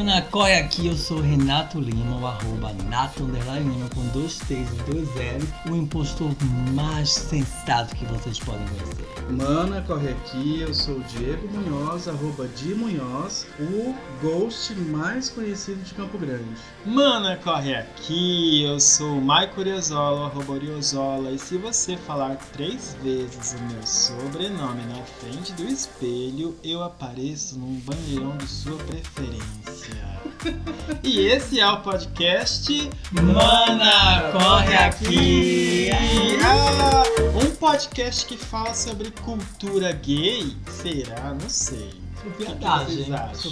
Mana, corre aqui, eu sou Renato Lima, o arroba Nato Underline Lima com dois T's e dois L's, o impostor mais sensato que vocês podem conhecer. Mana, corre aqui, eu sou o Diego Munhoz, arroba Di Munhoz, o ghost mais conhecido de Campo Grande. Mana, corre aqui, eu sou o Maico Oriozola, arroba Oriozola, e se você falar três vezes o meu sobrenome na frente do espelho, eu apareço num banheirão de sua preferência. E esse é o podcast Mana, corre aqui! Ah, um podcast que fala sobre cultura gay? Será? Não sei. Viadagem,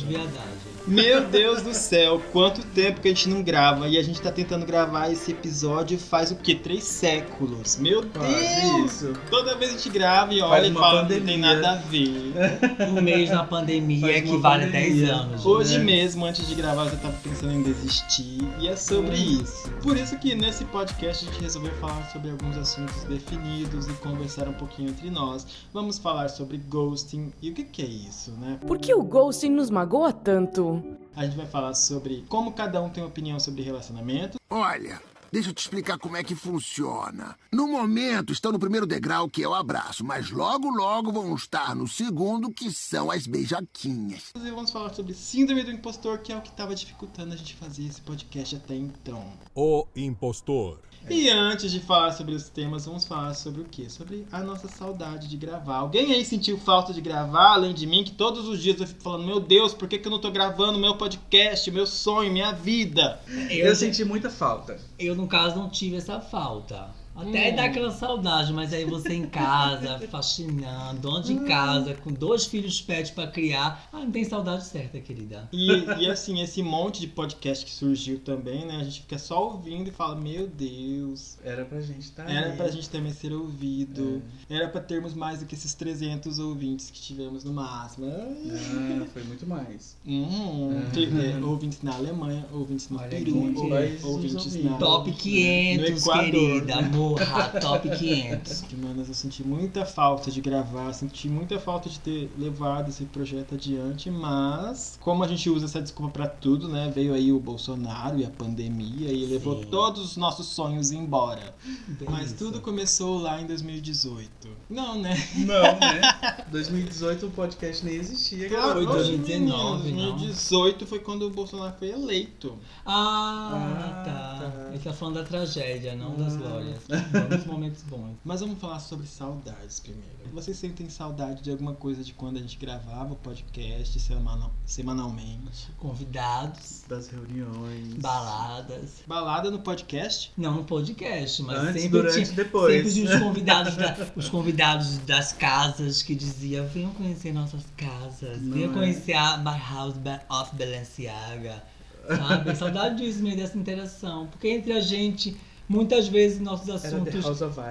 viadagem. Meu Deus do céu, quanto tempo que a gente não grava e a gente tá tentando gravar esse episódio faz o quê? Três séculos. Meu Quase Deus! isso. Toda vez a gente grava e olha e fala que não tem pandemia. nada a ver. Um mês na pandemia Faz equivale a pandemia. 10 anos. Hoje né? mesmo, antes de gravar, eu já tava pensando em desistir e é sobre Hum. isso. Por isso que nesse podcast a gente resolveu falar sobre alguns assuntos definidos e conversar um pouquinho entre nós. Vamos falar sobre ghosting e o que, que é isso, né? Por que o ghosting nos magoa tanto? A gente vai falar sobre como cada um tem opinião sobre relacionamento. Olha, deixa eu te explicar como é que funciona. No momento estão no primeiro degrau, que é o abraço, mas logo, logo vão estar no segundo, que são as beijaquinhas. E vamos falar sobre síndrome do impostor, que é o que estava dificultando a gente fazer esse podcast até então. O impostor. E antes de falar sobre os temas, vamos falar sobre o quê? Sobre a nossa saudade de gravar. Alguém aí sentiu falta de gravar, além de mim, que todos os dias eu fico falando, meu Deus, por que, que eu não tô gravando meu podcast, meu sonho, minha vida? Eu senti muita falta. Eu, no caso, não tive essa falta. Até Hum. dá aquela saudade, mas aí você em casa, faxinando, dona de casa, com dois filhos pets pra criar. Ah, não tem saudade certa, querida. E, e assim, esse monte de podcast que surgiu também, né? A gente fica só ouvindo e fala, meu Deus, Era pra gente estar Era pra gente também ser ouvido. Era pra termos mais do que esses 300 ouvintes que tivemos no máximo. Ah, foi muito mais. Hum, É. te- é, ouvintes na Alemanha, ouvintes no Olha Peru, ouvintes ouvintes. na. Top 500, No Equador. querida. Morra, top 500. Manas, eu senti muita falta de gravar, senti muita falta de ter levado esse projeto adiante, mas como a gente usa essa desculpa pra tudo, né? Veio aí o Bolsonaro e a pandemia e levou Sim. todos os nossos sonhos embora. Bem Mas tudo começou lá em 2018. Não, né? Não, né? 2018 o podcast nem existia, Claro, Foi garoto. oxe, 2019, menino, não. 2018 foi quando o Bolsonaro foi eleito. Ah, Ah, tá. tá. Ele tá falando da tragédia, não das Ah. glórias. Vamos momentos bons. Mas vamos falar sobre saudades primeiro. Vocês sentem saudade de alguma coisa de quando a gente gravava o podcast semanal- semanalmente? Convidados, Das reuniões. baladas. Balada no podcast? Não no podcast, mas Antes, sempre durante tinha, e depois. Sempre tinha os convidados, da- os convidados das casas que diziam: venham conhecer nossas casas, Não venham é? conhecer a My House of Balenciaga. Sabe? Saudade disso, meio dessa interação. Porque entre a gente, muitas vezes nossos assuntos.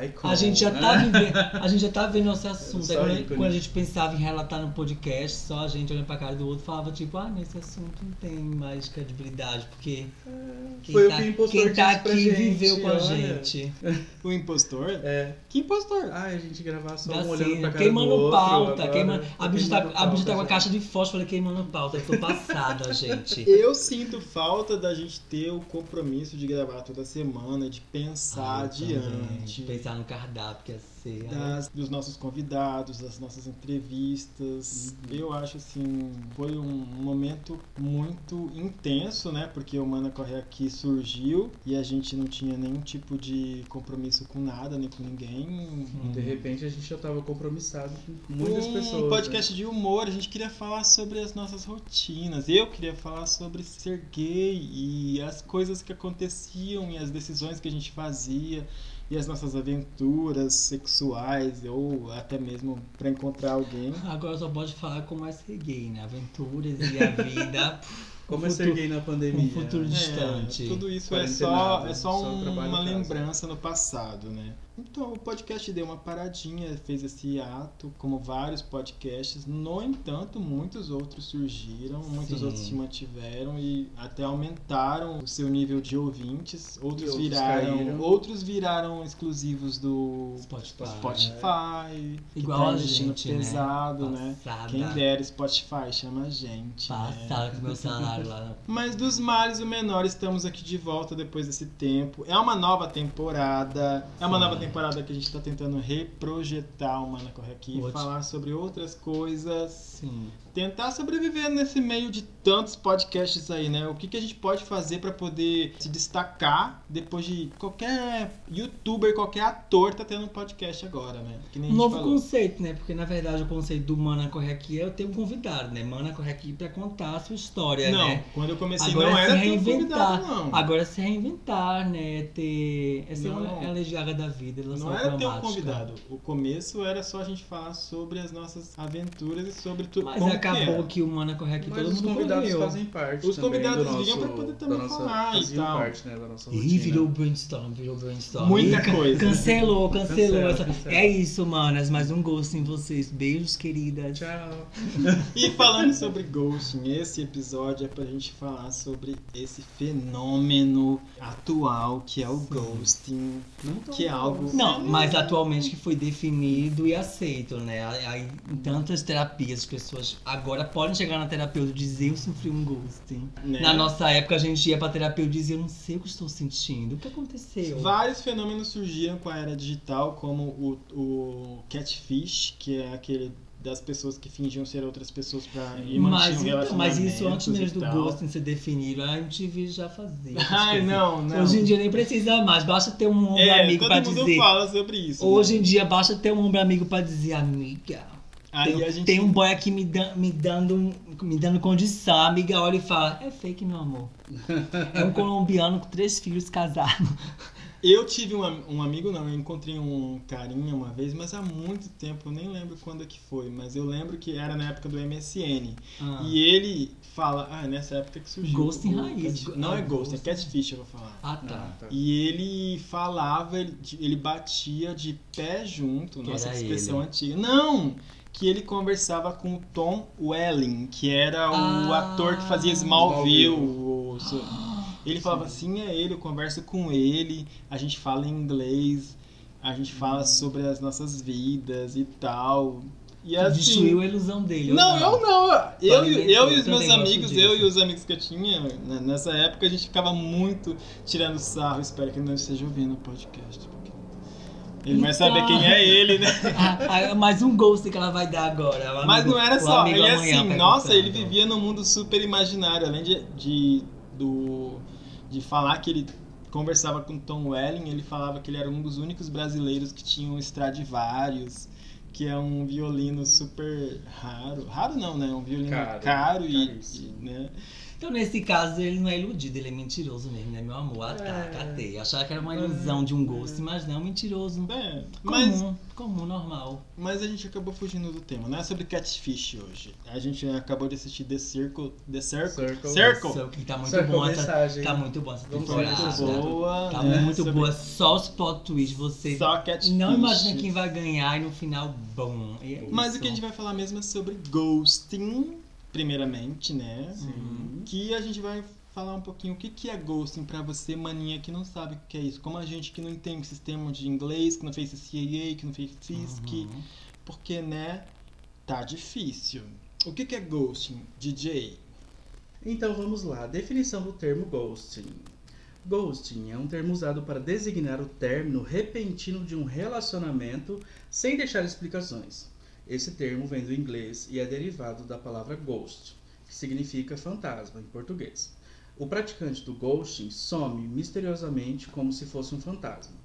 Icon. A gente já tá vivendo, a gente já tá vendo nosso assunto. Aí quando, quando a gente pensava em relatar no podcast, só a gente olhando pra cara do outro falava tipo, ah, nesse assunto não tem mais credibilidade, porque quem Foi o tá, que o impostor quem tá aqui gente, viveu com a olha. gente. O impostor? É. Que impostor? Ah, a gente gravar só um olhando pra cara queimando do outro. pauta, agora, queimando, a bicha tá, queimando a bicha tá com a pauta, caixa de fósforo queimando pauta, eu tô passada, gente. Eu sinto falta da gente ter o compromisso de gravar toda semana, de pensar Ah, eu também, adiante. Pensar no cardápio que ia das- dos nossos convidados, das nossas entrevistas. Eu acho assim, foi um momento muito intenso, né? Porque o Mana Corre Aqui surgiu e a gente não tinha nenhum tipo de compromisso com nada, nem com ninguém. De repente a gente já tava compromissado com muitas um pessoas. né? podcast de humor, a gente queria falar sobre as nossas rotinas. Eu queria falar sobre ser gay e as coisas que aconteciam e as decisões que a gente fazia e as nossas aventuras sexuais ou até mesmo pra encontrar alguém. Agora só pode falar como é ser gay, né? Aventuras e a vida. Como um é ser futuro- gay na pandemia? um futuro É, distante. tudo isso é só, é só, só um- uma lembrança no passado, né? Então o podcast deu uma paradinha, fez esse ato, como vários podcasts. No entanto, muitos outros surgiram, muitos Sim. outros se mantiveram e até aumentaram o seu nível de ouvintes. Outros, outros viraram, caíram. outros viraram exclusivos do Spotify. Spotify. que Igual tá a gente, né? pesado, né? Passada. Quem dera Spotify chama a gente. né? Passada com meu salário lá. Mas dos males o menor, estamos aqui de volta depois desse tempo. É uma nova temporada. É uma Sim. nova temporada que a gente tá tentando reprojetar o Mana Corre Aqui, Ótimo. falar sobre outras coisas. Sim. Tentar sobreviver nesse meio de tantos podcasts aí, né? O que, que a gente pode fazer pra poder se destacar depois de qualquer youtuber, qualquer ator tá tendo um podcast agora, né? Que nem novo conceito, né? Porque na verdade o conceito do Mana Corre Aqui é eu ter um convidado, né? Mana Corre Aqui pra contar a sua história, Não, né? quando eu comecei Agora não é era se um reinventar. convidado, não. Agora é se reinventar, né? Ter. É ser Não. é a legiaga da vida. Não era ter um convidado. O começo era só a gente falar sobre as nossas aventuras e sobre tudo. Mas como acabou que, é. que, o Mana Corre Aqui Mas todo os mundo convidados correu. fazem parte Os convidados do nosso, vinham pra poder também nossa, falar e tal. parte, né, da nossa Ih, rotina. virou brainstorm, virou brainstorm. Muita ca- coisa. Cancelou, cancelou. Cancela, essa... cancela. É isso, manas. Mais um gosto em vocês. Beijos, queridas. Tchau. E falando sobre ghosting, esse episódio é pra gente falar sobre esse fenômeno atual que é o ghosting, Não que é algo Não, mas atualmente que foi definido e aceito, né? Aí, em tantas terapias, as pessoas agora podem chegar na terapeuta e dizer eu sofri um ghosting. né? Na nossa época, a gente ia pra terapeuta e dizia eu não sei o que estou sentindo. O que aconteceu? Vários fenômenos surgiram com a era digital, como o, o catfish, que é aquele das pessoas que fingiam ser outras pessoas pra ir Mas, então, mas isso antes mesmo do ghosting ser definido, a MTV já fazia. Ai, não, não. Hoje em dia nem precisa mais, basta ter um ombro é, amigo todo pra mundo dizer. fala sobre isso. Hoje né? em dia basta ter um ombro amigo pra dizer, amiga. Aí tem, a gente tem um boy aqui me, dan- me dando, me dando condição. A amiga olha e fala: É fake, meu amor. É um colombiano com três filhos casados. Eu tive um, um amigo, não, eu encontrei um carinha uma vez, mas há muito tempo, eu nem lembro quando é que foi, mas eu lembro que era na época do MSN. Ah. E ele fala, ah, nessa época que surgiu. Ghost em raiz. cat- não Ah, é Ghost, é. Catfish, eu vou falar. Ah, tá. Ah, tá. E ele falava, ele, ele batia de pé junto, Que nossa expressão ele. antiga. Não! Que ele conversava com o Tom Welling, que era o Ah, ator que fazia Smallville. Smallville. o- so- Ele falava assim, é ele, eu converso com ele, a gente fala em inglês, a gente fala sobre as nossas vidas e tal. E assim, Destruiu a ilusão dele. ou não, eu não. Eu, alimentou, eu e eu os meus amigos, eu e os amigos que eu tinha né, nessa época, a gente ficava muito tirando sarro. Espero que não esteja ouvindo o podcast. Ele vai saber quem é ele, né? Ah, ah, mais um ghost que ela vai dar agora. o Mas amigo- não era só. amigo Ele amanhã assim, nossa, ele vivia num mundo super imaginário. Além de, de, do, de falar que ele conversava com Tom Welling, ele falava que ele era um dos únicos brasileiros que tinha um Stradivarius, que é um violino super raro. Raro não, né? Um violino caro, Caro, e, e, né? Então, nesse caso, ele não é iludido, ele é mentiroso mesmo, né, meu amor? Ah, tá, É. catei. Achava que era uma ilusão de um ghost, mas não, mentiroso. É, mas, Comum, comum, normal. mas a gente acabou fugindo do tema. Não é sobre catfish hoje. A gente acabou de assistir The Circle. The Circle? Circle. Circle. Que tá muito Circle bom essa. Tá muito bom essa temporada. Muito boa. Tá né? muito Sobre- boa. Só os plot twists, você Só catfish. não imagina quem vai ganhar e no final, bom. É Mas o que a gente vai falar mesmo é sobre ghosting, primeiramente, né? Sim. Que a gente vai falar um pouquinho o que que é ghosting pra você, maninha, que não sabe o que é isso. Como a gente que não entende o sistema de inglês, que não fez CAA, que não fez FISC, Uhum. porque, né, tá difícil. O que que é ghosting, DJ? Então vamos lá, definição do termo ghosting. Ghosting é um termo usado para designar o término repentino de um relacionamento sem deixar explicações. Esse termo vem do inglês e é derivado da palavra ghost, que significa fantasma em português. O praticante do ghosting some misteriosamente como se fosse um fantasma.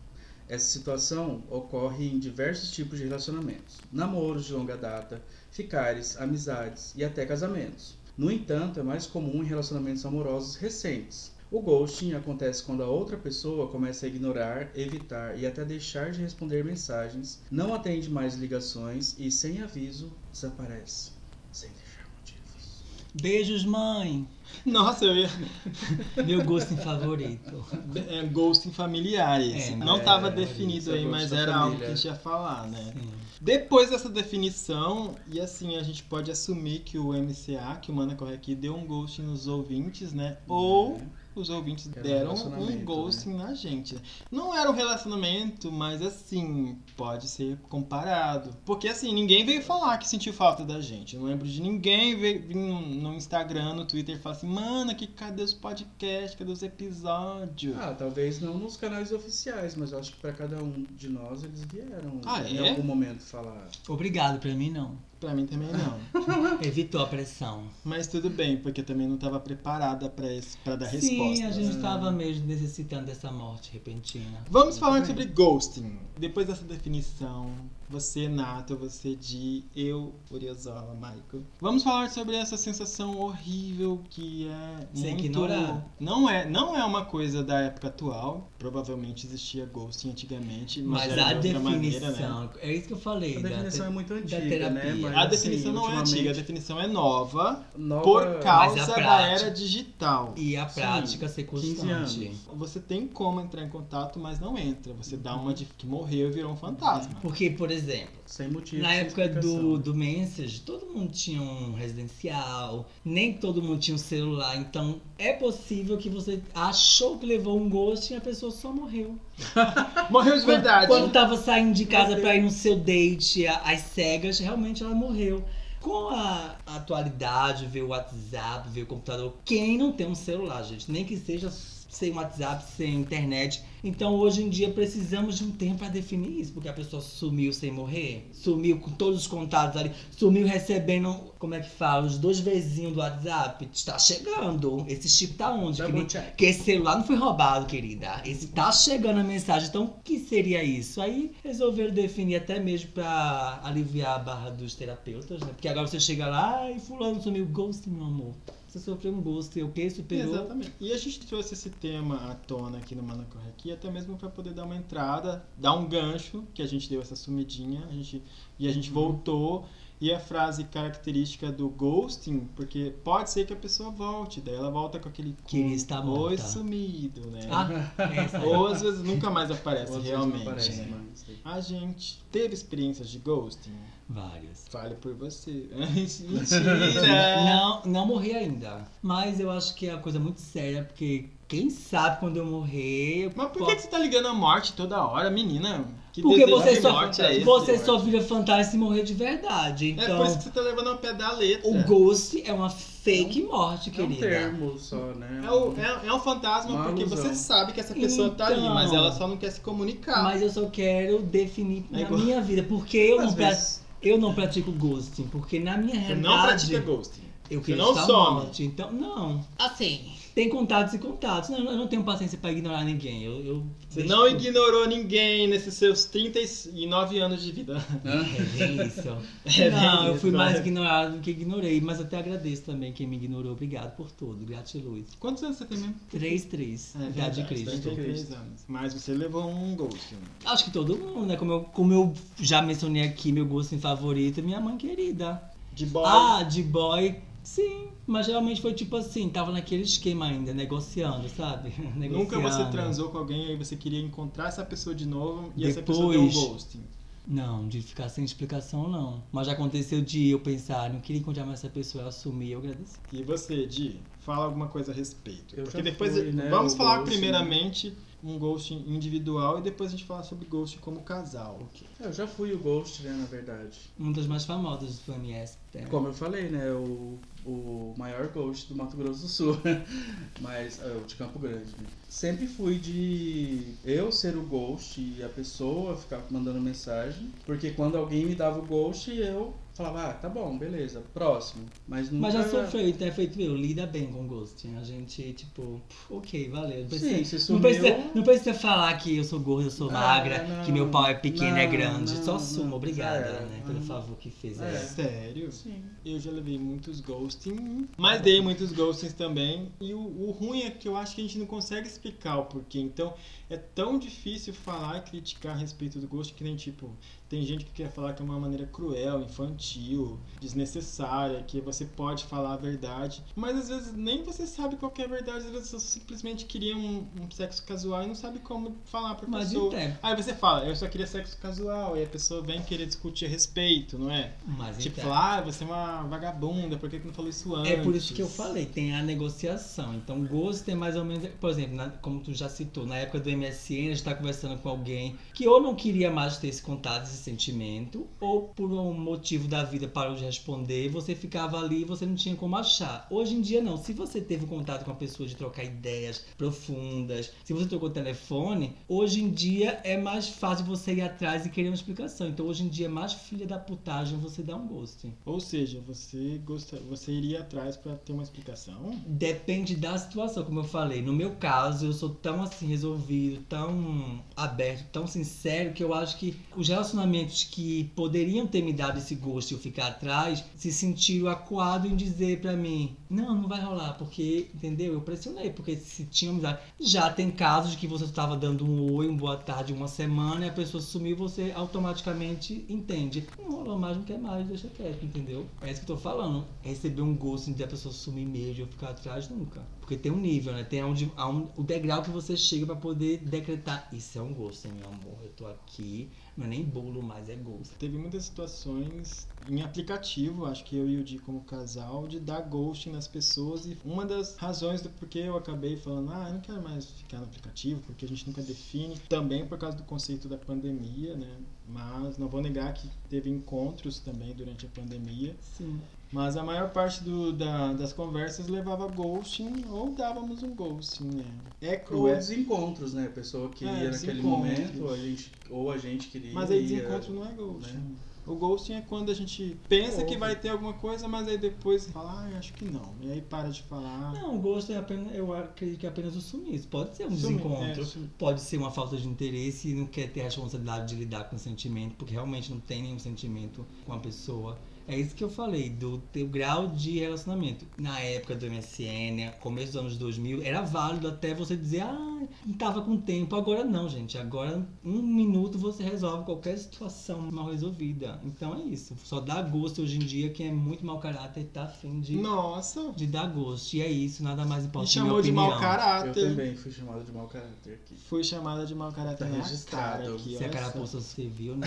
Essa situação ocorre em diversos tipos de relacionamentos: namoros de longa data, ficares, amizades e até casamentos. No entanto, é mais comum em relacionamentos amorosos recentes. O ghosting acontece quando a outra pessoa começa a ignorar, evitar e até deixar de responder mensagens, não atende mais ligações e, sem aviso, desaparece. Sem deixar motivos. Beijos, mãe. Nossa, eu ia... Meu gosto favorito. É ghosting familiares. É, não é, estava isso definido é aí, mas era algo família. que a gente ia falar, né? Sim. Depois dessa definição, e assim, a gente pode assumir que o MCA, que o Mana Corre aqui, deu um ghosting nos ouvintes, né? Ou os ouvintes Era um deram um relacionamento, ghosting na gente. Não era um relacionamento, mas assim, pode ser comparado. Porque assim, ninguém veio falar que sentiu falta da gente. Eu não lembro de ninguém vir no Instagram, no Twitter, falando fala assim, mano, que cadê os podcasts, cadê os episódios? Ah, talvez não nos canais oficiais, mas eu acho que pra cada um de nós eles vieram Ah, em é? algum momento falar. Obrigado, pra mim não. Pra mim também não. Evitou a pressão. Mas tudo bem, porque eu também não tava preparada pra, esse, pra dar resposta. Sim, a gente tava mesmo necessitando dessa morte repentina. Vamos falar bem. sobre ghosting. Depois dessa definição, você, Nato, você, de eu, Uriozola, Michael. Vamos falar sobre essa sensação horrível que é Sem muito... ignorar. Não é, não é uma coisa da época atual. Provavelmente existia ghosting antigamente, mas, Mas a de definição, maneira, né? é isso que eu falei. A da definição te- é muito antiga, terapia. né? Mas, A assim, definição não é antiga, a definição é nova, nova- por causa a da era digital. E a Sim, prática ser 15 constante. Você tem como entrar em contato, mas não entra. Você dá uma de que morreu e virou um fantasma. Porque, por exemplo, Sem motivo. na época do, do Message, todo mundo tinha um residencial, nem todo mundo tinha um celular. Então, é possível que você achou que levou um gosto e a pessoa só morreu. Morreu de verdade. Quando tava saindo de casa pra ir no seu date, às cegas, realmente ela morreu. Com a atualidade, ver o WhatsApp, ver o computador, quem não tem um celular, gente? Nem que seja sem WhatsApp, sem internet. Então, hoje em dia, precisamos de um tempo pra definir isso, porque a pessoa sumiu sem morrer, sumiu com todos os contatos ali, sumiu recebendo, como é que fala, os dois vizinhos do WhatsApp. Está chegando. Esse chip tá onde? Que, nem- que esse celular não foi roubado, querida. Esse tá chegando a mensagem. Então, o que seria isso? Aí resolveram definir até mesmo pra aliviar a barra dos terapeutas, né? Porque agora você chega lá e fulano sumiu. Ghost, meu amor. Você sofreu um ghost. E o que? Superou? Exatamente. E a gente trouxe esse tema à tona aqui no Mana Até mesmo para poder dar uma entrada, dar um gancho, que a gente deu essa sumidinha, a gente, e a gente Uhum. voltou. E a frase característica do ghosting, porque pode ser que a pessoa volte, daí ela volta com aquele Queria estar Oi sumido, né? Ah, aí. Ou às vezes nunca mais aparece realmente. Aparece né? mais. A gente teve experiências de ghosting? Várias. Fale por você. Mentira! Não, não morri ainda. Mas eu acho que é uma coisa muito séria, porque quem sabe quando eu morrer. eu Mas por po- que, você tá ligando a morte toda hora, menina? Que Porque você de só, morte é esse? você só vira fantasma se morrer de verdade. É Então, por isso que você tá levando ao pé da letra. o ghost é uma fake morte, É um querida. termo só, né? É, o- é- é um fantasma Uma porque você sabe que essa pessoa tá ali, Então. mas ela só não quer se comunicar. Mas eu só quero definir É na igual- minha vida. Porque eu Às não, pra- vezes- eu não pratico ghosting. Porque na minha Você realidade. não pratica ghosting. Eu Você queria não estar some. morte. Então, não. Assim. Tem contatos e contatos. Não, eu não tenho paciência pra ignorar ninguém. Eu, eu Você não tudo. ignorou ninguém nesses seus 39 anos de vida. É bem isso. É não, eu isso, fui mais né? ignorado do que ignorei. Mas até agradeço também quem me ignorou. Obrigado por tudo. Gratiluz. Quantos anos você tem mesmo? 3-3. É, Idade de Cristo. 33 anos. Mas você levou um ghosting. Acho que todo mundo, né? Como eu, como eu já mencionei aqui, meu gosto em favorito é minha mãe querida. De boy. Ah, de boy, sim. Mas geralmente foi tipo assim, tava naquele esquema ainda, negociando, sabe? Nunca você Negociando. transou com alguém e você queria encontrar essa pessoa de novo e essa pessoa Depois. deu um ghosting. Não, de ficar sem explicação, não. Mas já aconteceu de eu pensar, não queria encontrar mais essa pessoa, eu assumi e eu agradeci. E você, Di, fala alguma coisa a respeito. Eu Porque já depois fui, né, vamos falar ghosting. primeiramente um ghosting individual e depois a gente falar sobre ghosting como casal. Eu já fui o Ghost, né, na verdade. Uma das mais famosas do FMS. né? Como eu falei, né, o, o maior Ghost do Mato Grosso do Sul. Mas, é, o de Campo Grande, né? Sempre fui de eu ser o Ghost e a pessoa ficar mandando mensagem. Porque quando alguém me dava o Ghost, eu falava, ah, tá bom, beleza, próximo. Mas nunca... Mas já sofreu, então é feito eu, lida bem com ghosting. A gente, tipo, ok, valeu. Não precisa, Sim, você não, sumiu... precisa, não precisa falar que eu sou gorda, eu sou Ah, magra, não, que meu pau é pequeno, é não, grande. não, Só não, suma, obrigada, era. né? Pelo Uhum. favor que fez. É. É. Sério? Sim. Eu já levei muitos ghosting, mas dei muitos ghostings também. E o, o ruim é que eu acho que a gente não consegue explicar o porquê. Então é tão difícil falar e criticar a respeito do ghosting que nem tipo. Tem gente que quer falar que é uma maneira cruel, infantil, desnecessária, que você pode falar a verdade. Mas às vezes nem você sabe qual que é a verdade, às vezes você simplesmente queria um, um sexo casual e não sabe como falar pra Mas pessoa. então, Aí você fala, eu só queria sexo casual, e a pessoa vem querer discutir a respeito, não é? mas Tipo, falar, ah, você é uma vagabunda, por que que não falou isso antes? É por isso que eu falei, tem a negociação. Então, gosto é mais ou menos, por exemplo, na- como tu já citou, na época do MSN, a gente tá conversando com alguém que ou não queria mais ter esse contato, sentimento, ou por um motivo da vida parou de responder, você ficava ali e você não tinha como achar. Hoje em dia não. Se você teve contato com a pessoa de trocar ideias profundas, se você trocou telefone, hoje em dia é mais fácil você ir atrás e querer uma explicação. Então hoje em dia é mais filha da putagem você dar um ghosting. Ou seja, você gosta, você iria atrás pra ter uma explicação? Depende da situação, como eu falei. No meu caso, eu sou tão assim resolvido, tão aberto, tão sincero que eu acho que os relacionamentos que poderiam ter me dado esse gosto e eu ficar atrás se sentiram acuados em dizer pra mim: não, não vai rolar, porque, entendeu? Eu pressionei, porque se tinha. Já tem casos que você estava dando um oi, um boa tarde, uma semana e a pessoa sumiu, você automaticamente entende. Não rolou mais, não quer mais, deixa quieto, entendeu? É isso que eu tô falando. Receber um gosto de a pessoa sumir mesmo eu ficar atrás, nunca. Porque tem um nível, né? Tem aonde, aonde, o degrau que você chega pra poder decretar. Isso é um gosto, hein, meu amor? Eu tô aqui, não é nem bolo mais, é gosto. Teve muitas situações em aplicativo, acho que eu e o Di como casal, de dar ghosting nas pessoas. E uma das razões do porquê eu acabei falando, ah, eu não quero mais ficar no aplicativo, porque a gente nunca define. Também por causa do conceito da pandemia, né? Mas não vou negar que teve encontros também durante a pandemia. Sim. Mas a maior parte do, da- das conversas levava ghosting ou dávamos um ghosting, né? É Ou cruel. desencontros, né? A pessoa queria É, naquele momento, a gente, ou a gente queria. Mas aí desencontro não é ghosting. né? O ghosting é quando a gente pensa que vai ter alguma coisa, mas aí depois fala, ah, acho que não. E aí para de falar. Não, o gosto é apenas, eu acredito que é apenas o sumiço. Pode ser um Sumi- desencontro, é, pode ser uma falta de interesse e não quer ter a responsabilidade de lidar com o sentimento, porque realmente não tem nenhum sentimento com a pessoa. É isso que eu falei, do teu grau de relacionamento. Na época do MSN, começo dos anos 2000, era válido até você dizer, ah, não tava com tempo. Agora não, gente. Agora, um minuto você resolve qualquer situação mal resolvida. Então é isso. Só dá gosto hoje em dia quem é muito mau caráter e tá afim de Nossa! de dar gosto. E é isso, nada mais Me importa. chamou minha de mau opinião. Eu caráter. também fui chamado de mau caráter aqui. Fui chamada de mau caráter Tá registrado. cara aqui, Se a olha só. carapuça você viu, né?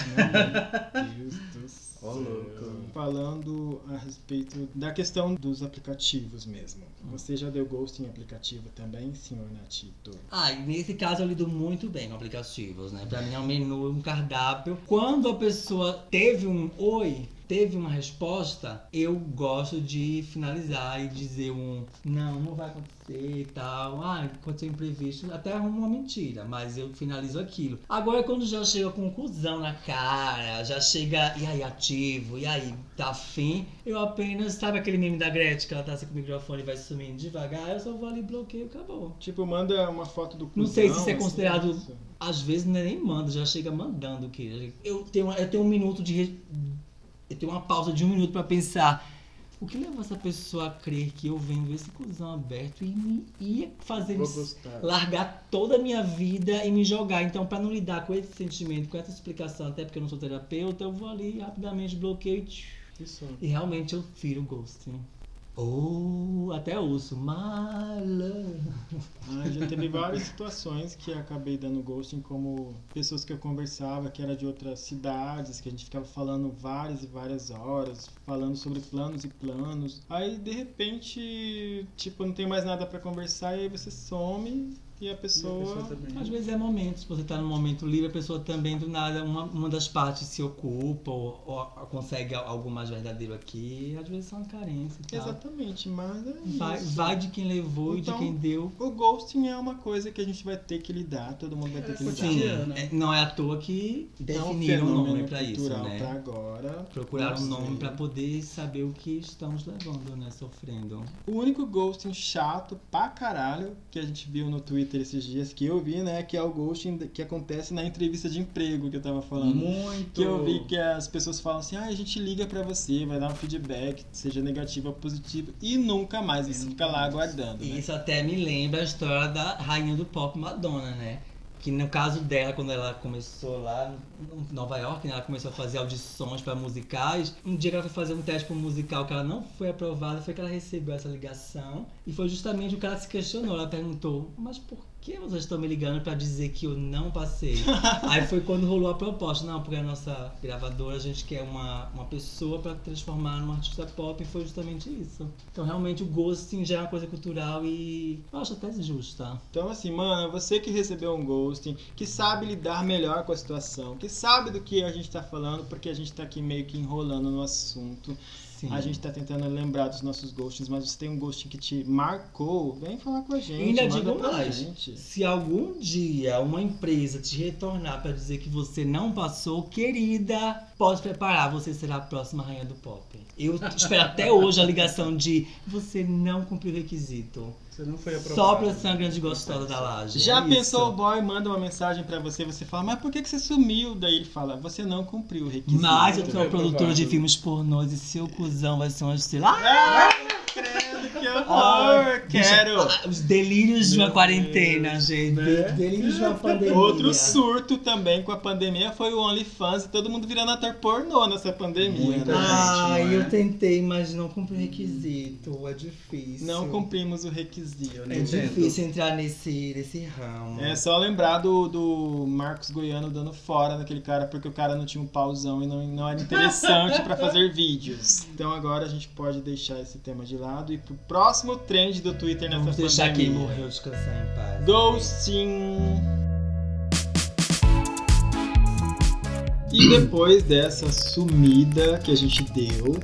Deus do céu. Ó, louco. Falando a respeito da questão dos aplicativos mesmo. Você já deu ghost em aplicativo também, senhor Natito? Ah, nesse caso eu lido muito bem com aplicativos, né? Pra mim é um menu, um cardápio. Quando a pessoa teve um oi, teve uma resposta, eu gosto de finalizar e dizer um não, não vai acontecer e tal. Ah, aconteceu imprevisto, até arrumo uma mentira, mas eu finalizo aquilo. Agora quando já chega com conclusão na cara, já chega, e aí, ativo, e aí, tá afim, eu apenas, sabe aquele meme da Gretchen que ela tá assim com o microfone e vai sumindo devagar, eu só vou ali e bloqueio, acabou. Tipo, manda uma foto do Não sei se cuzão, isso é assim, considerado- isso. Às vezes não é nem manda, já chega mandando que eu tenho, eu tenho um minuto de eu tenho uma pausa de um minuto pra pensar o que levou essa pessoa a crer que eu vendo esse cuzão aberto e me ia fazer me largar toda a minha vida e me jogar. Então, pra não lidar com esse sentimento, com essa explicação, até porque eu não sou terapeuta, eu vou ali rapidamente bloqueio e e realmente eu firo o ghosting. Ou até ouço, mala. Ah, já teve várias situações que acabei dando ghosting, como pessoas que eu conversava que era de outras cidades, que a gente ficava falando várias e várias horas, falando sobre planos e planos. Aí de repente, tipo, não tem mais nada pra conversar e aí você some e a E a pessoa. pessoa também. Às vezes é momentos, você tá num momento livre, a pessoa também do nada, uma, uma das partes se ocupa ou, ou consegue algo mais verdadeiro aqui, às vezes são carência e tal. Exatamente, mas é Vai, isso. vai de quem levou Então, e de quem deu. O ghosting é uma coisa que a gente vai ter que lidar, todo mundo vai ter É, que sim. lidar. Sim, cotidiano. é- não é à toa que É um definiram um fenômeno nome pra isso, né? pra agora. Procuraram um nome pra poder saber o que estamos levando, né? Sofrendo. O único ghosting chato pra caralho que a gente viu no Twitter esses dias, que eu vi, né, que é o ghosting que acontece na entrevista de emprego que eu tava falando. Muito. Que eu vi que as pessoas falam assim, ah, a gente liga pra você, vai dar um feedback, seja negativo ou positivo, e nunca mais, você fica lá aguardando, né? Isso até me lembra a história da rainha do pop Madonna, né? Que no caso dela, quando ela começou lá em Nova York, né, ela começou a fazer audições para musicais. Um dia que ela foi fazer um teste para um musical que ela não foi aprovada, foi que ela recebeu essa ligação. E foi justamente o que ela se questionou. Ela perguntou, mas por que vocês estão me ligando pra dizer que eu não passei? Aí foi quando rolou a proposta. Não, porque a nossa gravadora, a gente quer uma, uma pessoa pra transformar numa artista pop e foi justamente isso. Então realmente o ghosting já é uma coisa cultural e eu acho até justa. Então, assim, mano, você que recebeu um ghosting, que sabe lidar melhor com a situação, que sabe do que a gente tá falando, porque a gente tá aqui meio que enrolando no assunto. Sim. A gente tá tentando lembrar dos nossos ghostings, mas você tem um ghosting que te marcou, vem falar com a gente. E ainda digo mais, gente. se algum dia uma empresa te retornar pra dizer que você não passou, querida, pode preparar, você será a próxima rainha do pop. Eu espero até hoje a ligação de você não cumpriu o requisito. Você não foi aprovado. Só pra ser uma grande gostosa da laje. Já é pensou o boy manda uma mensagem pra você, você fala, mas por que, que você sumiu? Daí ele fala, você não cumpriu o requisito. Mas eu sou produtora aprovado. de filmes pornôs e seu cuzão vai ser uma estrela. Ah! Ah, credo, que horror! Quero! Ah, Os delírios de uma quarentena, Deus, gente. né? Delírios de uma pandemia. Outro surto também com a pandemia foi o OnlyFans e todo mundo virando ator pornô nessa pandemia. Muita né? gente. É? eu tentei, mas não cumpri o requisito. É difícil. Não cumprimos o requisito. É Entendo. difícil entrar nesse, nesse ramo. É só lembrar do, do Marcos Goiano dando fora naquele cara porque o cara não tinha um pauzão e não, não era interessante pra fazer vídeos. Então agora a gente pode deixar esse tema de lado e pro próximo trend do Twitter nessa Vamos deixar pandemia. quem morreu descansar em paz. Ghosting. E depois dessa sumida que a gente deu,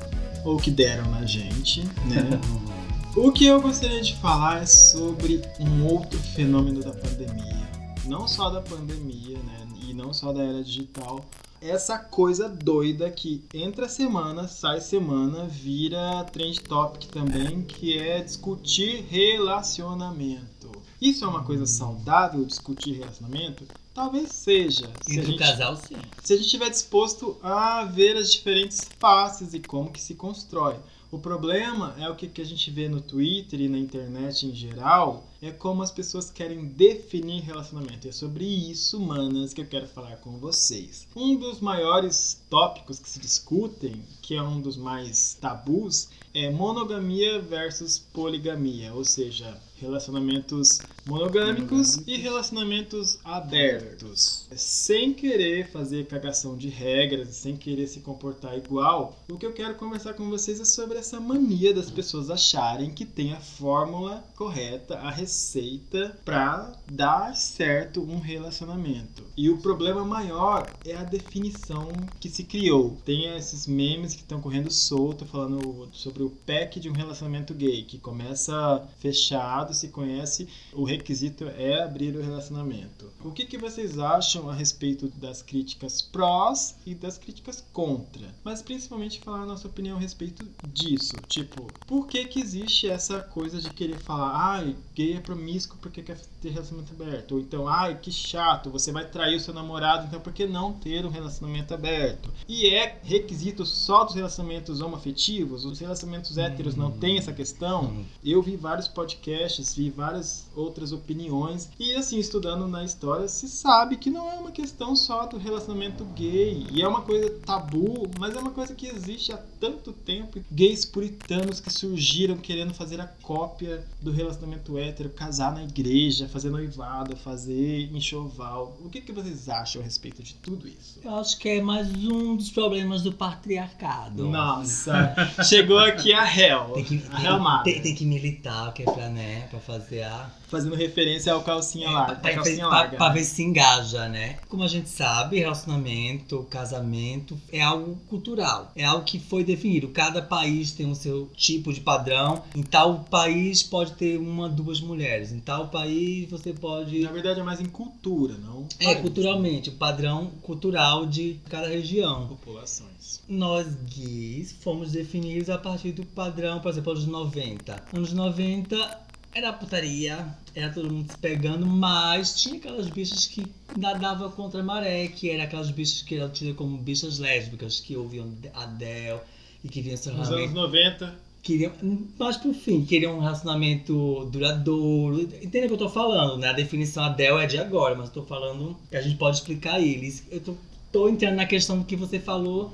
ou que deram na gente, né? o que eu gostaria de falar é sobre um outro fenômeno da pandemia. Não só da pandemia, né? E não só da era digital. Essa coisa doida que entra semana, sai semana, vira trend topic também, que é discutir relacionamento. Isso é uma coisa saudável, discutir relacionamento? Talvez seja. Se o gente casal, sim. se a gente estiver disposto a ver as diferentes faces e como que se constrói. O problema é o que, a gente vê no Twitter e na internet em geral, é como as pessoas querem definir relacionamento. E é sobre isso, manas, que eu quero falar com vocês. Um dos maiores tópicos que se discutem, que é um dos mais tabus, é monogamia versus poligamia, ou seja, relacionamentos monogâmicos e relacionamentos abertos. Sem querer fazer cagação de regras, sem querer se comportar igual, o que eu quero conversar com vocês é sobre essa mania das pessoas acharem que tem a fórmula correta, a receita para dar certo um relacionamento. E o problema maior é a definição que se criou. Tem esses memes que estão correndo solto falando sobre o pack de um relacionamento gay, que começa fechado, se conhece, o requisito é abrir o relacionamento. O que, que vocês acham a respeito das críticas prós e das críticas contra? Mas principalmente falar a nossa opinião a respeito disso. Tipo, por que que existe essa coisa de querer falar, ai, gay é promíscuo porque quer ter relacionamento aberto? Ou então, ai, que chato, você vai trair o seu namorado, então por que não ter um relacionamento aberto? E é requisito só dos relacionamentos homoafetivos? Os relacionamentos héteros não têm essa questão? Eu vi vários podcasts, vi várias outras opiniões e assim, estudando na história, se sabe que não é uma questão só do relacionamento gay. E é uma coisa tabu, mas é uma coisa que existe há tanto tempo. Gays puritanos que surgiram querendo fazer a cópia do relacionamento hétero, casar na igreja, fazer noivado, fazer enxoval. O que, que vocês acham a respeito de tudo isso? Eu acho que é mais um dos problemas do patriarcado. Nossa, chegou aqui a Hel. Tem que, a tem, tem, tem que militar, que é pra, né, pra fazer a. fazendo referência ao calcinha É, larga. pra, calcinha pra- larga. pra ver se engaja, né? Como a gente sabe, relacionamento, casamento é algo cultural. É algo que foi definido. Cada país tem o seu tipo de padrão. Em tal país pode ter uma, duas mulheres. Em tal país você pode. Na verdade é mais em cultura, não? É, país, culturalmente, o padrão cultural de cada região. Populações. Nós gays fomos definidos a partir do padrão, por exemplo, anos 90. Anos 90 era putaria, era todo mundo se pegando, mas tinha aquelas bichas que nadavam contra a maré, que eram aquelas bichas que eram tidas como bichas lésbicas, que ouviam Adele e queriam se Nos anos 90, queriam, mas por fim, queriam um relacionamento duradouro. Entende o que eu tô falando, né? A definição Adele é de agora, mas eu tô falando que a gente pode explicar eles. Eu tô, tô entrando na questão do que você falou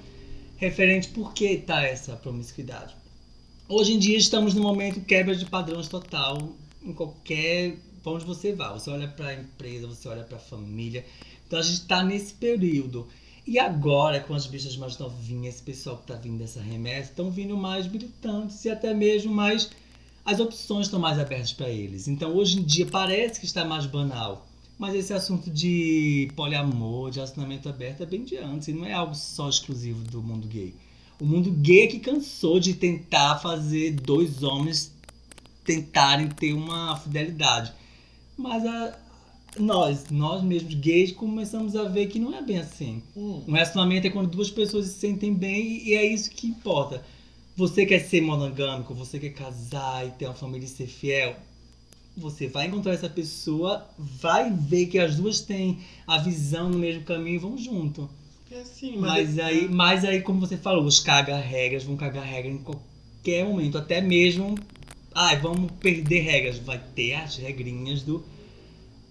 referente por que tá essa promiscuidade. Hoje em dia estamos num momento quebra de padrões total em qualquer pra onde você vai. Você olha pra empresa, você olha pra família. Então a gente tá nesse período. E agora, com as bichas mais novinhas, esse pessoal que tá vindo dessa remessa, estão vindo mais militantes e até mesmo mais. As opções estão mais abertas para eles. Então hoje em dia parece que está mais banal. Mas esse assunto de poliamor, de relacionamento aberto, é bem de antes. E não é algo só exclusivo do mundo gay. O mundo gay é que cansou de tentar fazer dois homens tentarem ter uma fidelidade. Mas a- nós, nós mesmos gays, começamos a ver que não é bem assim. Hum. Um relacionamento é quando duas pessoas se sentem bem e é isso que importa. Você quer ser monogâmico, você quer casar e ter uma família e ser fiel. Você vai encontrar essa pessoa, vai ver que as duas têm a visão no mesmo caminho e vão junto. É assim, Mas aí, mas aí, como você falou, os caga-regras vão cagar regra em qualquer momento. Até mesmo. Ai, vamos perder regras. Vai ter as regrinhas do.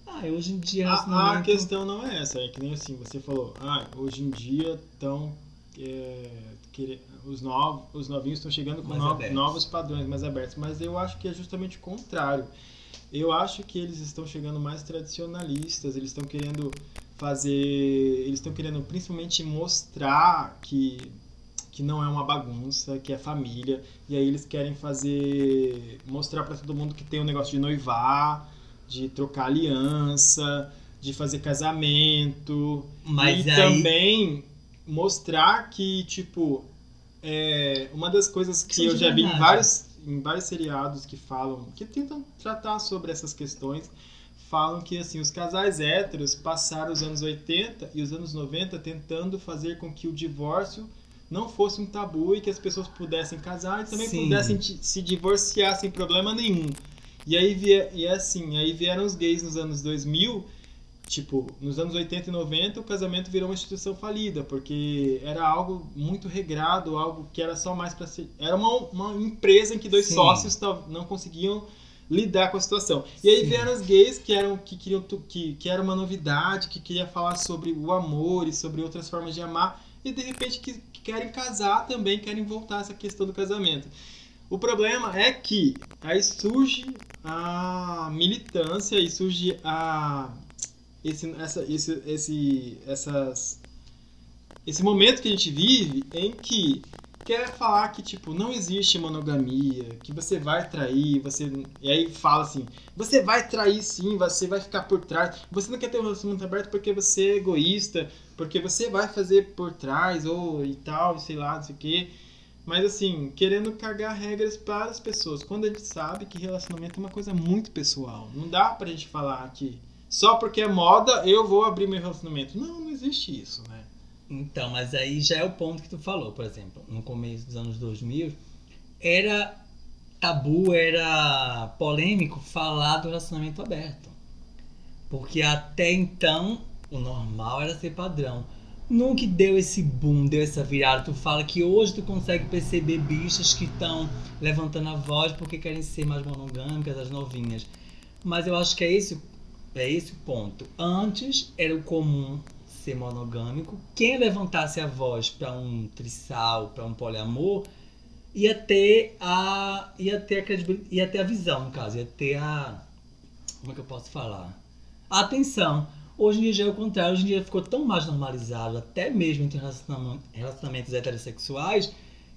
Ah, hoje em dia. A, a questão não é essa, é que nem assim, você falou, ah, hoje em dia estão. os, novos, os novinhos estão chegando com novos padrões mais abertos, mas eu acho que é justamente o contrário. Eu acho que eles estão chegando mais tradicionalistas, eles estão querendo fazer. Eles estão querendo principalmente mostrar que, que não é uma bagunça, que é família, e aí eles querem fazer. mostrar pra todo mundo que tem um negócio de noivar, de trocar aliança, de fazer casamento. Mas e aí. também mostrar que, tipo, é, uma das coisas que São eu já vi em vários, em vários seriados que falam, que tentam tratar sobre essas questões, falam que assim, os casais héteros passaram os anos 80 e os anos 90 tentando fazer com que o divórcio não fosse um tabu e que as pessoas pudessem casar e também Sim. pudessem se divorciar sem problema nenhum. E aí e é assim, aí vieram os gays nos anos 2000 Tipo, nos anos 80 e 90 o casamento virou uma instituição falida, porque era algo muito regrado, algo que era só mais para ser. Era uma, uma empresa em que dois Sim. sócios não conseguiam lidar com a situação. E aí Sim. vieram os gays que eram que queriam que, que era uma novidade, que queria falar sobre o amor e sobre outras formas de amar, e de repente que, que querem casar também, querem voltar a essa questão do casamento. O problema é que aí surge a militância e surge a esse, essa, esse, esse, essas, esse momento que a gente vive em que quer falar que tipo não existe monogamia, que você vai trair, você e aí fala assim, você vai trair sim, você vai ficar por trás, você não quer ter um relacionamento aberto porque você é egoísta, porque você vai fazer por trás ou e tal, sei lá, não sei o quê. Mas assim, querendo cagar regras para as pessoas, quando a gente sabe que relacionamento é uma coisa muito pessoal. Não dá pra gente falar que só porque é moda eu vou abrir meu relacionamento. Não, não existe isso, né? Então, mas aí já é o ponto que tu falou, por exemplo, no começo dos anos 2000, era tabu, era polêmico falar do relacionamento aberto. Porque até então o normal era ser padrão. Nunca deu esse boom, deu essa virada. Tu fala que hoje tu consegue perceber bichas que estão levantando a voz porque querem ser mais monogâmicas, as novinhas. Mas eu acho que é esse, é esse o ponto. Antes era o comum ser monogâmico. Quem levantasse a voz para um trissal, para um poliamor, ia ter a ia ter a credibilidade, ia ter a visão, no caso, ia ter a como é que eu posso falar? A atenção. Hoje em dia é o contrário, hoje em dia ficou tão mais normalizado, até mesmo entre relacionam- relacionamentos heterossexuais,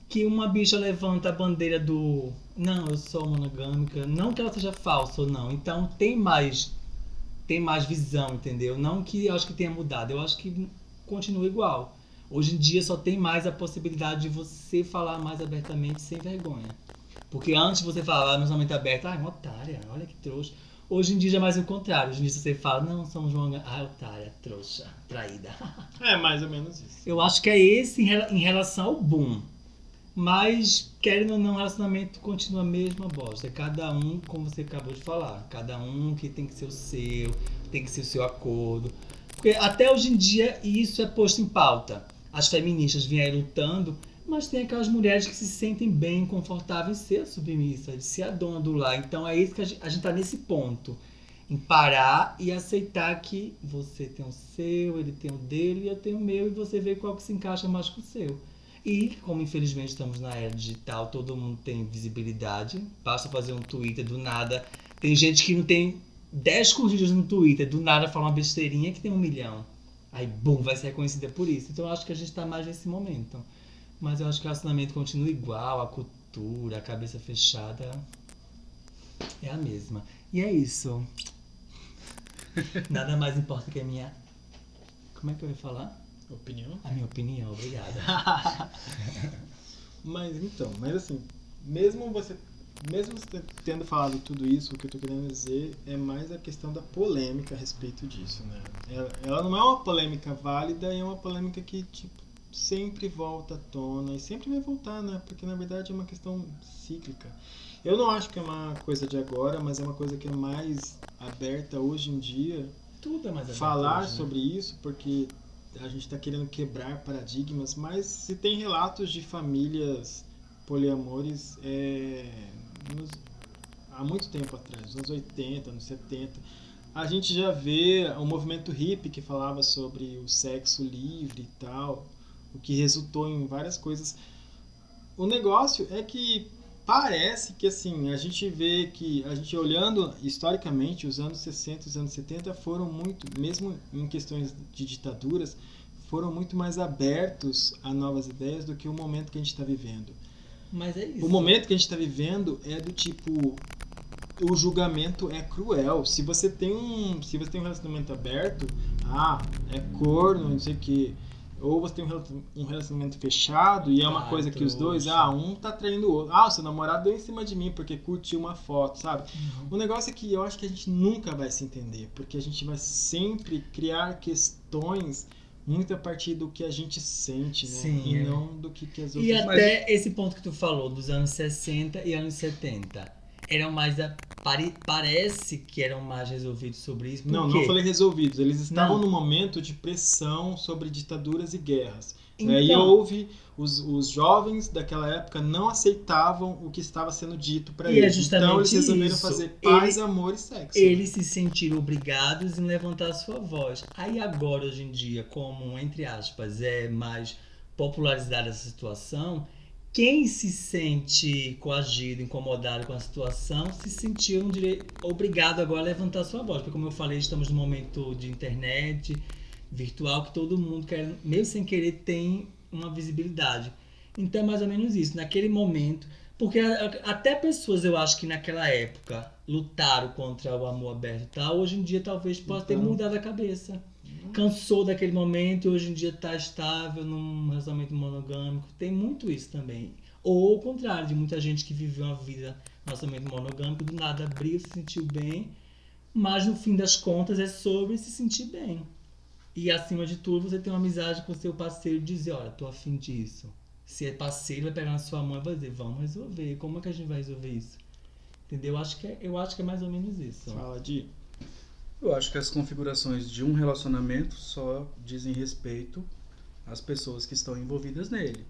que uma bicha levanta a bandeira do não, eu sou monogâmica, não que ela seja falsa ou não. Então tem mais tem mais visão, entendeu? Não que eu acho que tenha mudado, eu acho que continua igual. Hoje em dia só tem mais a possibilidade de você falar mais abertamente sem vergonha. Porque antes você falava relacionamento aberto, ah, é uma otária, olha que trouxa. Hoje em dia já é mais o contrário. Hoje em dia você fala, não, somos uma ah, otária, trouxa, traída. É mais ou menos isso. Eu acho que é esse em relação ao boom. Mas, querendo ou não, o relacionamento continua a mesma bosta. É Cada um, como você acabou de falar, cada um que tem que ser o seu, tem que ser o seu acordo. Porque até hoje em dia isso é posto em pauta. As feministas vêm aí lutando, mas tem aquelas mulheres que se sentem bem, confortáveis em ser submissa, de ser a dona do lar. Então é isso que a gente, a gente tá nesse ponto. Em parar e aceitar que você tem o seu, ele tem o dele e eu tenho o meu, e você vê qual que se encaixa mais com o seu. E, como infelizmente estamos na era digital, todo mundo tem visibilidade. Basta fazer um Twitter do nada. Tem gente que não tem 10 curtidas no Twitter, do nada fala uma besteirinha que tem um milhão. Aí, bum, vai ser reconhecida por isso. Então eu acho que a gente tá mais nesse momento. Mas eu acho que o relacionamento continua igual, a cultura, a cabeça fechada é a mesma. E é isso. Nada mais importa que a minha. Como é que eu ia falar? Opinião? A minha opinião, obrigada. Mas então, mas assim, mesmo você, mesmo você tendo falado tudo isso, o que eu tô querendo dizer é mais a questão da polêmica a respeito disso, né? Ela, ela não é uma polêmica válida, é uma polêmica que tipo sempre volta à tona e sempre vai voltar, né? Porque na verdade é uma questão cíclica. Eu não acho que é uma coisa de agora, mas é uma coisa que é mais aberta hoje em dia. Tudo é mais aberto Falar hoje, né? sobre isso, porque a gente está querendo quebrar paradigmas, mas se tem relatos de famílias poliamores é, nos- há muito tempo atrás, nos anos 80, nos 70. A gente já vê o movimento hippie que falava sobre o sexo livre e tal, o que resultou em várias coisas. O negócio é que parece que assim, a gente vê que a gente olhando historicamente os anos 60, os anos 70 foram muito, mesmo em questões de ditaduras, foram muito mais abertos a novas ideias do que o momento que a gente está vivendo. Mas é isso. O momento que a gente está vivendo é do tipo o julgamento é cruel. Se você tem um, se você tem um relacionamento aberto, ah, é corno, não sei o que. Ou você tem um relacion- relacionamento fechado e é uma Ah, coisa que os dois, ah, um tá traindo o outro. Ah, o seu namorado deu em cima de mim porque curtiu uma foto, sabe? Uhum. O negócio é que eu acho que a gente nunca vai se entender, porque a gente vai sempre criar questões muito a partir do que a gente sente, né? Sim, e é. não do que, que as E outras até esse ponto que tu falou, dos anos 60 e anos 70. Eram mais. A, pare- parece que eram mais resolvidos sobre isso. Não, quê? não falei resolvidos. Eles estavam Não. num momento de pressão sobre ditaduras e guerras. Então- Aí houve os, os jovens daquela época não aceitavam o que estava sendo dito para E é eles. então eles resolveram isso. fazer paz, Ele- amor e sexo. Eles se sentiram obrigados em levantar a sua voz. Aí agora, hoje em dia, como, entre aspas, é mais popularizada essa situação, quem se sente coagido, incomodado com a situação, se sentiu um dire- obrigado agora a levantar sua voz. Porque, como eu falei, estamos num momento de internet virtual que todo mundo, quer, mesmo sem querer, tem uma visibilidade. Então, é mais ou menos isso. Naquele momento, porque até pessoas, eu acho que naquela época lutaram contra o amor aberto e tal, hoje em dia talvez possa ter Então. mudado a cabeça. Cansou daquele momento e hoje em dia está estável num relacionamento monogâmico. Tem muito isso também. Ou ao contrário, de muita gente que viveu uma vida um relacionamento monogâmico, do nada abriu, se sentiu bem, mas no fim das contas é sobre se sentir bem. E acima de tudo, você tem uma amizade com o seu parceiro e dizer, olha, tô afim disso. Se é parceiro, vai pegar na sua mão e vai dizer, vamos resolver. Como é que a gente vai resolver isso? Entendeu? Eu acho que é, eu acho que é mais ou menos isso. Fala de. Eu acho que as configurações de um relacionamento só dizem respeito às pessoas que estão envolvidas nele.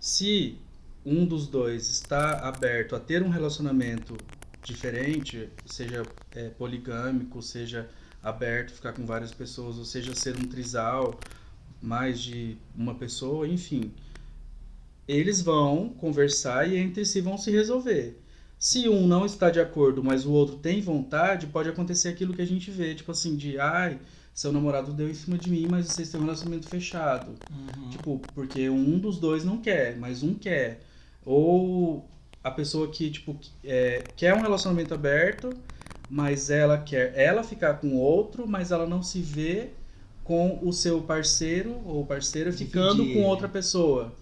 Se um dos dois está aberto a ter um relacionamento diferente, seja é, poligâmico, seja aberto, ficar com várias pessoas, ou seja, ser um trisal, mais de uma pessoa, enfim. Eles vão conversar e entre si vão se resolver. Se um não está de acordo, mas o outro tem vontade, pode acontecer aquilo que a gente vê, tipo assim, de ai, seu namorado deu em cima de mim, mas vocês têm um relacionamento fechado. Uhum. Tipo, porque um dos dois não quer, mas um quer. Ou a pessoa que, tipo, é, quer um relacionamento aberto, mas ela quer ela ficar com outro, mas ela não se vê com o seu parceiro ou parceira Dividir ficando com outra pessoa.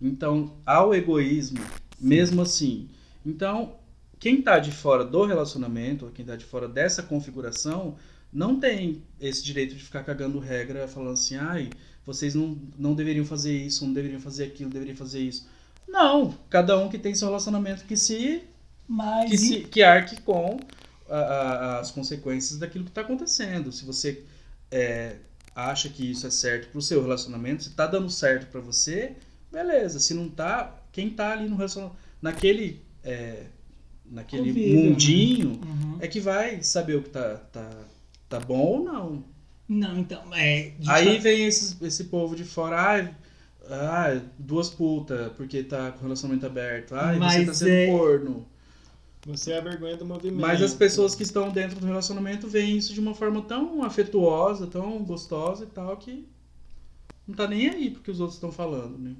Então, há o egoísmo, mesmo assim. Então, quem tá de fora do relacionamento, ou quem tá de fora dessa configuração, não tem esse direito de ficar cagando regra, falando assim, ai, vocês não, não deveriam fazer isso, não deveriam fazer aquilo, deveriam fazer isso. Não, cada um que tem seu relacionamento que se Mas que, se, que arque com a- a- as consequências daquilo que está acontecendo. Se você é, acha que isso é certo pro seu relacionamento, se tá dando certo para você, beleza. Se não tá, quem tá ali no relacionamento, naquele, é, naquele Convive, né? mundinho, Uhum. é que vai saber o que tá, tá, tá bom ou não. Não, então, é. Aí vem esses, esse povo de fora, ah, ah, duas putas, porque tá com relacionamento aberto. Ah, você tá sendo é- corno. Você é a vergonha do movimento. Mas as pessoas que estão dentro do relacionamento veem isso de uma forma tão afetuosa, tão gostosa e tal, que não tá nem aí porque os outros estão falando, né?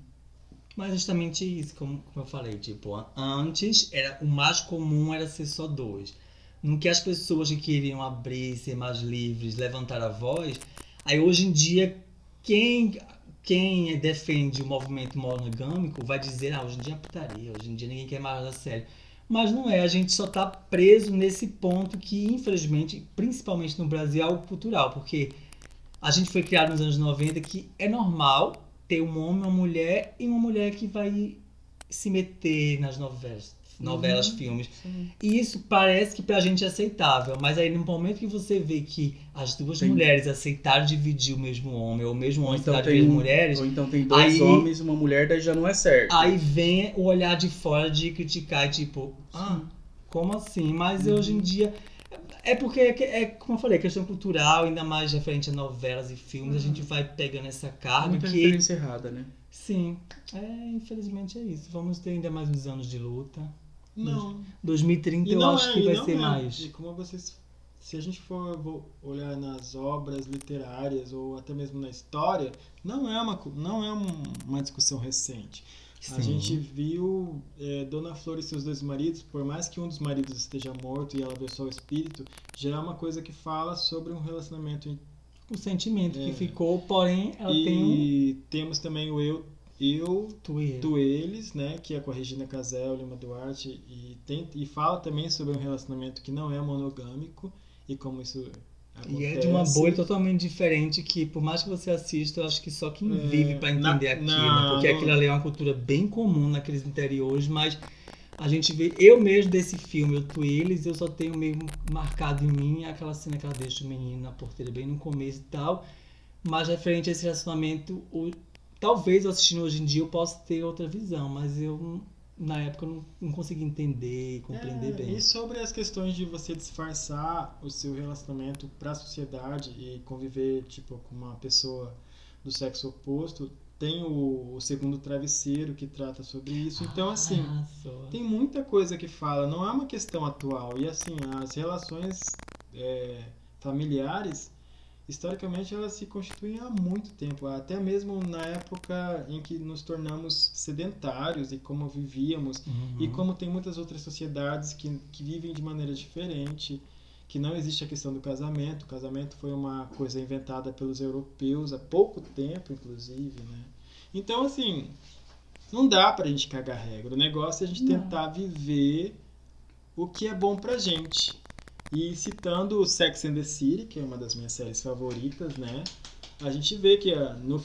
Mas justamente isso, como, como eu falei, tipo, antes era o mais comum era ser só dois. No que as pessoas que queriam abrir, ser mais livres, levantar a voz, aí hoje em dia quem quem defende o movimento monogâmico vai dizer, ah, hoje em dia é putaria, hoje em dia ninguém quer mais a sério. Mas não é, a gente só tá preso nesse ponto que, infelizmente, principalmente no Brasil, é algo cultural, porque a gente foi criado nos anos 90 que é normal ter um homem, uma mulher e uma mulher que vai se meter nas novelas, novelas, Uhum, filmes. Sim. E isso parece que pra gente é aceitável, mas aí no momento que você vê que as duas Tem- mulheres aceitaram dividir o mesmo homem, ou o mesmo homem então, aceitar dividir mulheres, ou então tem dois Aí- homens e uma mulher, daí já não é certo. aí vem o olhar de fora de criticar, tipo, ah, como assim? Mas hoje Uhum. em dia. É porque, é, é, como eu falei, questão cultural, ainda mais referente a novelas e filmes, a gente vai pegando essa carga Muita que. referência errada, né? Sim, é, infelizmente é isso. Vamos ter ainda mais uns anos de luta. Não. 2030 E eu não acho é, que vai não ser é. mais. E como vocês. Se a gente for olhar nas obras literárias ou até mesmo na história, não é uma, não é um- uma discussão recente. A Sim. gente viu é, Dona Flor e seus dois maridos, por mais que um dos maridos esteja morto e ela vê só o espírito, já é uma coisa que fala sobre um relacionamento. O sentimento que É. ficou, porém, ela tem um E temos também o eu, eu Twitter. do eles, né, que é com a Regina Casel, Lima Duarte, e, tem, e fala também sobre um relacionamento que não é monogâmico e como isso acontece. E é de uma bolha totalmente diferente que, por mais que você assista, eu acho que só quem É, vive pra entender na- aquilo. na- porque no- aquilo ali é uma cultura bem comum naqueles interiores, mas a gente vê. Eu mesmo desse filme, o Twillis, eu só tenho mesmo marcado em mim aquela cena que ela deixa o menino na porteira bem no começo e tal. Mas referente a esse relacionamento, o- talvez assistindo hoje em dia eu possa ter outra visão, mas eu na época eu não, não consegui entender e compreender É, bem. E sobre as questões de você disfarçar o seu relacionamento para a sociedade e conviver tipo com uma pessoa do sexo oposto, tem o, o segundo travesseiro que trata sobre isso. Então assim, Ah, só. tem muita coisa que fala, não é uma questão atual. E assim, as relações é, familiares, historicamente, elas se constituem há muito tempo. Até mesmo na época em que nos tornamos sedentários e como vivíamos. Uhum. E como tem muitas outras sociedades que, que vivem de maneira diferente, que não existe a questão do casamento. O casamento foi uma coisa inventada pelos europeus há pouco tempo, inclusive, né? Então, assim, não dá pra gente cagar regra. O negócio é a gente Não. tentar viver o que é bom pra gente. E citando o Sex and the City, que é uma das minhas séries favoritas, né? A gente vê que ah, no-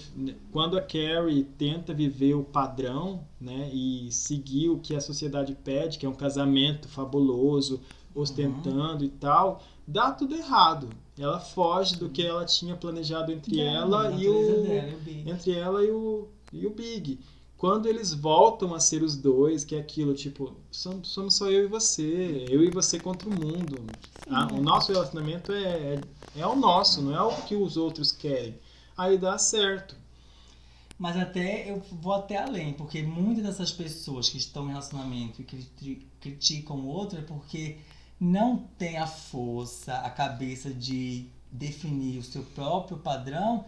quando a Carrie tenta viver o padrão, né, e seguir o que a sociedade pede, que é um casamento fabuloso, ostentando e tal, dá tudo errado. Ela foge do que ela tinha planejado entre ela a e o dela, é entre ela e o, e o Big. Quando eles voltam a ser os dois, que é aquilo, tipo, somos, somos só eu e você, eu e você contra o mundo. Ah, o nosso relacionamento é, é, é o nosso, não é o que os outros querem. Aí dá certo. Mas até eu vou até além, porque muitas dessas pessoas que estão em relacionamento e criti- criticam o outro é porque não tem a força, a cabeça de definir o seu próprio padrão,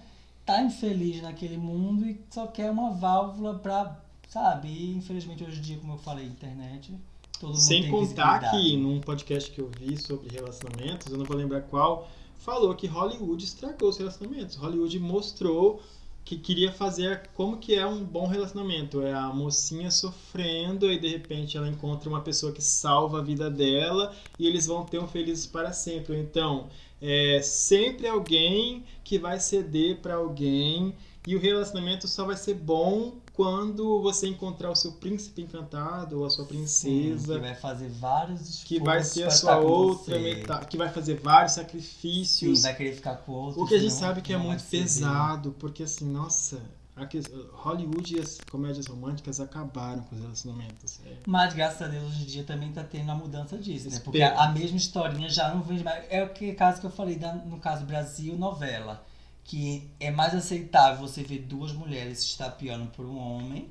tá infeliz naquele mundo e só quer uma válvula pra, sabe? E infelizmente hoje em dia, como eu falei, internet, todo mundo Sem tem contar que num podcast que eu vi sobre relacionamentos, eu não vou lembrar qual, falou que Hollywood estragou os relacionamentos. Hollywood mostrou que queria fazer como que é um bom relacionamento. É a mocinha sofrendo e de repente ela encontra uma pessoa que salva a vida dela e eles vão ter um felizes para sempre. Então, é sempre alguém que vai ceder para alguém e o relacionamento só vai ser bom quando você encontrar o seu príncipe encantado ou a sua Sim, princesa que vai fazer vários esforços que vai ser a sua com outra metade, que vai fazer vários Sim, sacrifícios. vai querer ficar com outro. o que a gente sabe que é muito pesado, porque assim, nossa, que- Hollywood e as comédias românticas acabaram com os relacionamentos. É. Mas graças a Deus hoje em dia também tá tendo a mudança disso, né? Porque a, a mesma historinha já não vende mais. É o que caso que eu falei da- no caso Brasil novela. Que é mais aceitável você ver duas mulheres se estapeando por um homem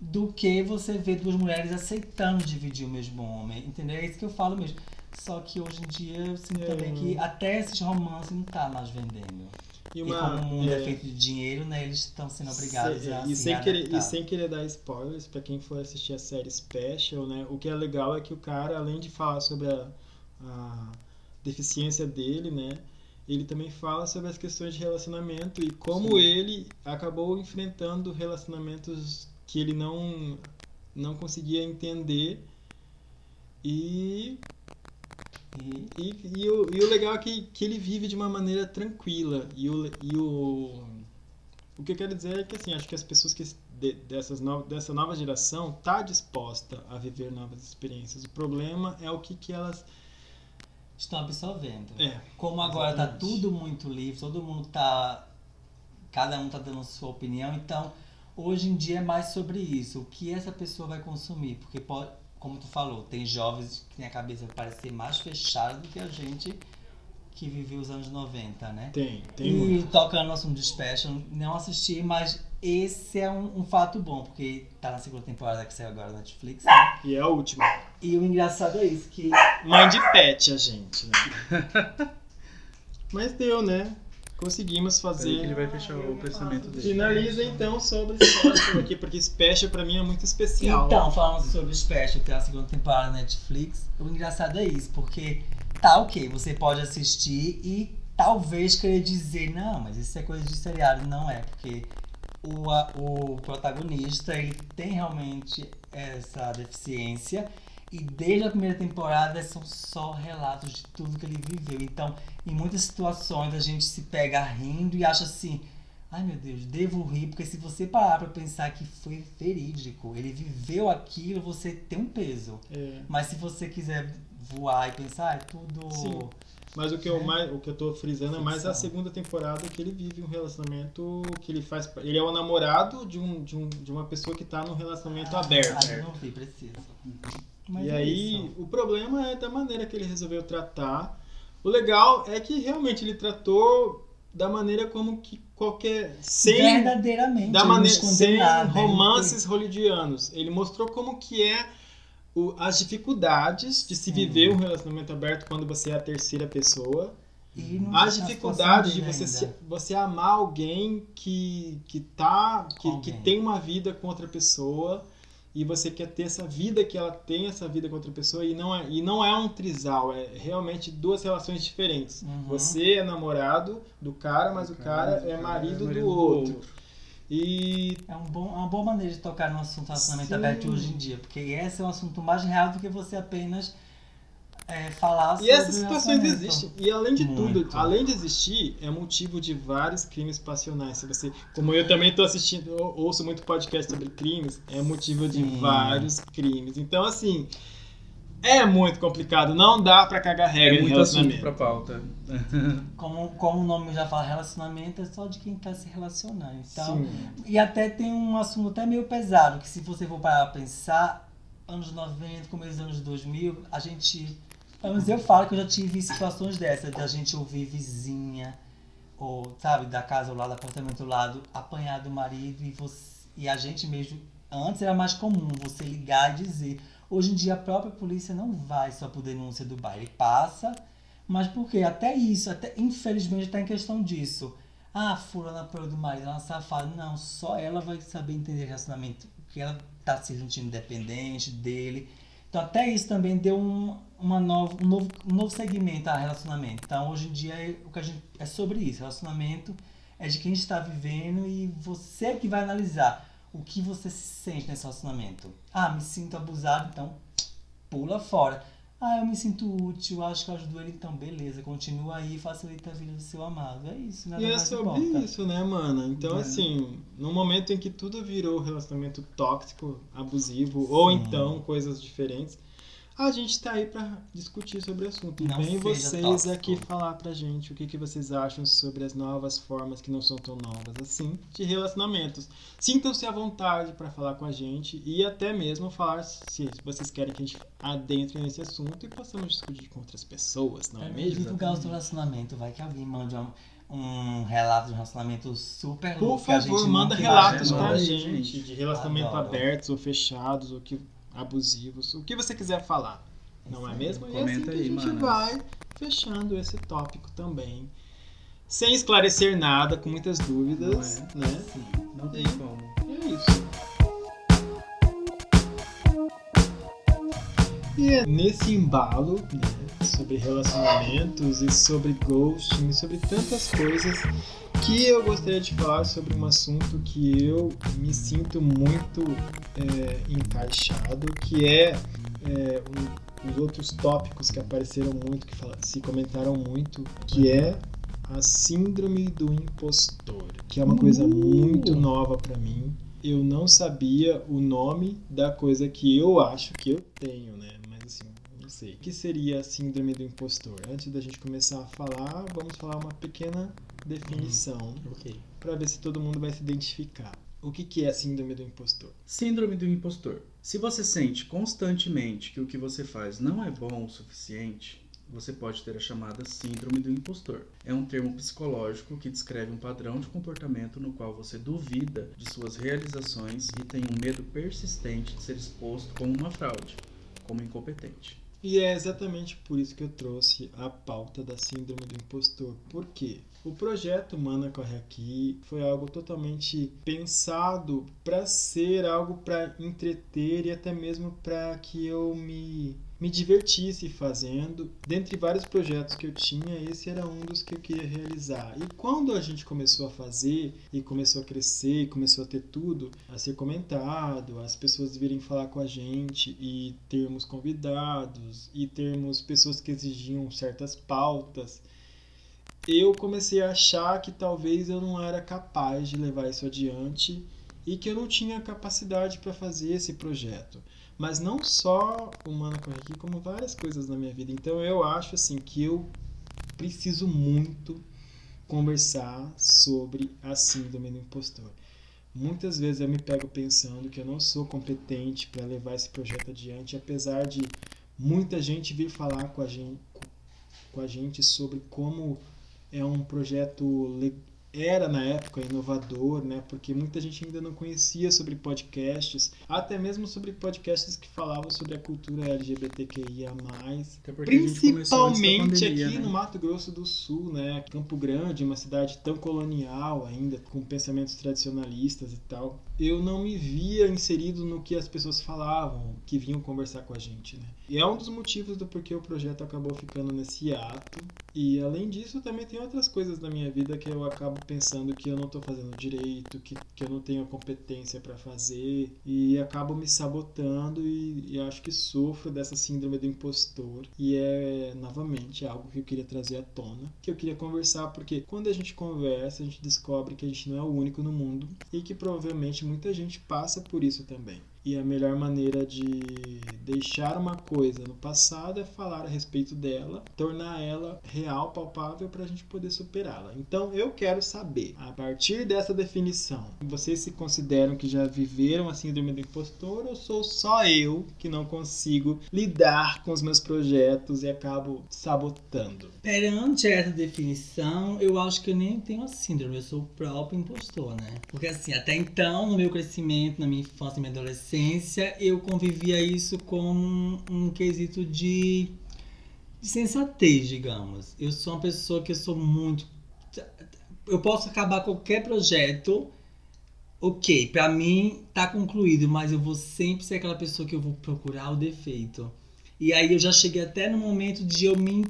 do que você ver duas mulheres aceitando dividir o mesmo homem. Entendeu? É isso que eu falo mesmo. Só que hoje em dia eu sinto É. também que até esses romances não tá mais vendendo. E E, uma. como o mundo é, é, feito de dinheiro, né? Eles estão sendo obrigados se- a e, se sem querer, e sem querer dar spoilers pra quem for assistir a série Special, né? O que é legal é que o cara, além de falar sobre a, a deficiência dele, né? Ele também fala sobre as questões de relacionamento e como Sim. ele acabou enfrentando relacionamentos que ele não não conseguia entender e E e, e, o, e o legal é que, que ele vive de uma maneira tranquila. E o, e o, o que eu quero dizer é que assim, acho que as pessoas que, de- dessas no, dessa nova geração tá disposta a viver novas experiências. O problema é o que, que elas. estão absorvendo. É, Como agora tá exatamente. tudo muito livre, todo mundo tá. Cada um tá dando sua opinião, então hoje em dia é mais sobre isso. O que essa pessoa vai consumir? Porque pode, como tu falou, tem jovens que têm a cabeça parece ser mais fechada do que a gente que viveu os anos 90, né? tem, tem e muito. tocando no assunto de Special, não assisti, mas esse é um, um fato bom, porque tá na segunda temporada que saiu agora na Netflix. né? E é a última. E o engraçado é isso, que Mãe de pet, a gente, né? Mas deu, né? Conseguimos Peraí que ele fazer. vai fechar o pensamento dele. Finaliza então sobre Special aqui, porque Special pra mim é muito especial. Então, falando sobre o Special, que tem a segunda temporada na Netflix, o engraçado é isso, porque tá ok, você pode assistir e talvez querer dizer, não, mas isso é coisa de seriado, não é, porque o, a- o protagonista, ele tem realmente essa deficiência e desde a primeira temporada são só relatos de tudo que ele viveu. Então, em muitas situações a gente se pega rindo e acha assim, Ai meu Deus, devo rir, porque se você parar pra pensar que foi verídico, ele viveu aquilo, você tem um peso. É. Mas se você quiser voar e pensar, é tudo. Sim. Mas o que, eu Né? mais, o que eu tô frisando é mais a segunda temporada que ele vive um relacionamento que ele faz. Ele é o namorado de, um, de, um, de uma pessoa que tá num relacionamento aberto. Ah, eu não vi, preciso. Mas e é aí, isso. o problema é da maneira que ele resolveu tratar. O legal é que realmente ele tratou da maneira como que qualquer. Sem, Verdadeiramente. da maneira, sem romances hollywoodianos. Ele mostrou como que é o- as dificuldades de se viver um relacionamento aberto quando você é a terceira pessoa. As na dificuldades de você, se- você amar alguém que, que tá. Que, Com que alguém. tem uma vida com outra pessoa e você quer ter essa vida que ela tem, essa vida com outra pessoa, e não é, e não é um trisal, é realmente duas relações diferentes. Uhum. Você é namorado do cara, mas o cara, é marido do outro. E É um bom, é uma boa maneira de tocar no assunto relacionamento Sim. aberto hoje em dia, porque esse é um assunto mais real do que você apenas é, falar E sobre essas situações existem. E além de tudo, Muito. além de existir, é motivo de vários crimes passionais. Se você, como eu também tô assistindo, ouço muito podcast sobre crimes, é motivo de Sim. vários crimes. Então, assim, é muito complicado. Não dá pra cagar regra É em muito assunto relacionamento. pra pauta. Como, como o nome já fala, relacionamento é só de quem tá se relacionando. Então, Sim. E até tem um assunto até meio pesado, que se você for parar pra pensar, anos 90, começo dos anos 2000, a gente. Menos eu falo que eu já tive situações dessas, de a gente ouvir vizinha, ou, sabe, da casa ao lado, apartamento ao lado, apanhar do marido e você. E a gente mesmo. Antes era mais comum você ligar e dizer. Hoje em dia a própria polícia não vai só por denúncia do baile. Passa, mas por quê? Até isso, até infelizmente está em questão disso. Ah, fulana apoiou do marido, ela é uma safada. Não, só ela vai saber entender relacionamento. Que ela tá se sentindo dependente dele. Então até isso também deu um, uma nova, um, novo, um novo segmento a relacionamento. Então hoje em dia é, o que a gente, é sobre isso. Relacionamento é de quem está vivendo e você que vai analisar o que você se sente nesse relacionamento. Ah, me sinto abusado, então pula fora. Ah, eu me sinto útil, acho que eu ajudo ele, então beleza, continua aí e facilita a vida do seu amado. É isso, nada E é mais sobre importa. isso, né, mano? Então, É. assim, no momento em que tudo virou relacionamento tóxico, abusivo, ou Sim. então coisas diferentes, a gente tá aí pra discutir sobre o assunto. E Não vem vocês tóxico. aqui falar pra gente o que, que vocês acham sobre as novas formas que não são tão novas assim de relacionamentos. Sintam-se à vontade pra falar com a gente e até mesmo falar se vocês querem que a gente adentre nesse assunto e possamos discutir com outras pessoas, não é É mesmo? divulgar o seu relacionamento, vai que alguém mande uma, um relato de um relacionamento super Por louco, favor, manda relatos pra gente gente. de relacionamento Adoro. abertos ou fechados, ou que abusivos, o que você quiser falar. Não é mesmo? E Comenta assim que a aí, gente manas. vai fechando esse tópico também. Sem esclarecer nada, com muitas dúvidas, Não é? né? Não tem Sim. como. E é isso. E é nesse embalo, né, sobre relacionamentos e sobre ghosting, sobre tantas coisas, que eu gostaria de falar sobre um assunto que eu me sinto muito é, encaixado, que é, é, um, os outros tópicos que apareceram muito, que fala- se comentaram muito, que é a síndrome do impostor, que é uma coisa muito nova pra mim. Eu não sabia o nome da coisa que eu acho que eu tenho, né? Sei. O que seria a síndrome do impostor? Antes da gente começar a falar, vamos falar uma pequena definição Ok. para ver se todo mundo vai se identificar. O que, que é a síndrome do impostor? Síndrome do impostor. Se você sente constantemente que o que você faz não é bom o suficiente, você pode ter a chamada síndrome do impostor. É um termo psicológico que descreve um padrão de comportamento no qual você duvida de suas realizações e tem um medo persistente de ser exposto como uma fraude, como incompetente. E é exatamente por isso que eu trouxe a pauta da síndrome do impostor. Por quê? O projeto Mana Corre Aqui foi algo totalmente pensado para ser algo para entreter e até mesmo para que eu me, me divertisse fazendo. Dentre vários projetos que eu tinha, esse era um dos que eu queria realizar. E quando a gente começou a fazer e começou a crescer, começou a ter tudo a ser comentado, as pessoas virem falar com a gente e termos convidados e termos pessoas que exigiam certas pautas, eu comecei a achar que talvez eu não era capaz de levar isso adiante e que eu não tinha capacidade para fazer esse projeto. Mas não só o Mana Aqui, como várias coisas na minha vida. Então eu acho assim que eu preciso muito conversar sobre a síndrome do impostor. Muitas vezes eu me pego pensando que eu não sou competente para levar esse projeto adiante, apesar de muita gente vir falar com a gente, com a gente sobre como é um projeto era na época inovador, né? Porque muita gente ainda não conhecia sobre podcasts, até mesmo sobre podcasts que falavam sobre a cultura LGBTQIA+. Principalmente pandemia, aqui né? no Mato Grosso do Sul, né? Campo Grande, uma cidade tão colonial ainda, com pensamentos tradicionalistas e tal. Eu não me via inserido no que as pessoas falavam, que vinham conversar com a gente, né? E é um dos motivos do porquê o projeto acabou ficando nesse ato. E além disso, também tem outras coisas na minha vida que eu acabo pensando que eu não tô fazendo direito, que, que eu não tenho a competência para fazer e acabo me sabotando e, e acho que sofro dessa síndrome do impostor. E é novamente algo que eu queria trazer à tona, que eu queria conversar porque quando a gente conversa, a gente descobre que a gente não é o único no mundo e que provavelmente muita gente passa por isso também. E a melhor maneira de deixar uma coisa no passado é falar a respeito dela, tornar ela real, palpável para a gente poder superá-la. Então eu quero saber, a partir dessa definição, vocês se consideram que já viveram a síndrome do impostor ou sou só eu que não consigo lidar com os meus projetos e acabo sabotando? Perante essa definição, eu acho que eu nem tenho a síndrome, eu sou o próprio impostor, né? Porque assim, até então, no meu crescimento, na minha infância e minha adolescência, eu convivia isso como um quesito de, de sensatez, digamos. Eu sou uma pessoa que eu sou muito. Eu posso acabar qualquer projeto, ok, pra mim tá concluído, mas eu vou sempre ser aquela pessoa que eu vou procurar o defeito. E aí eu já cheguei até no momento de eu me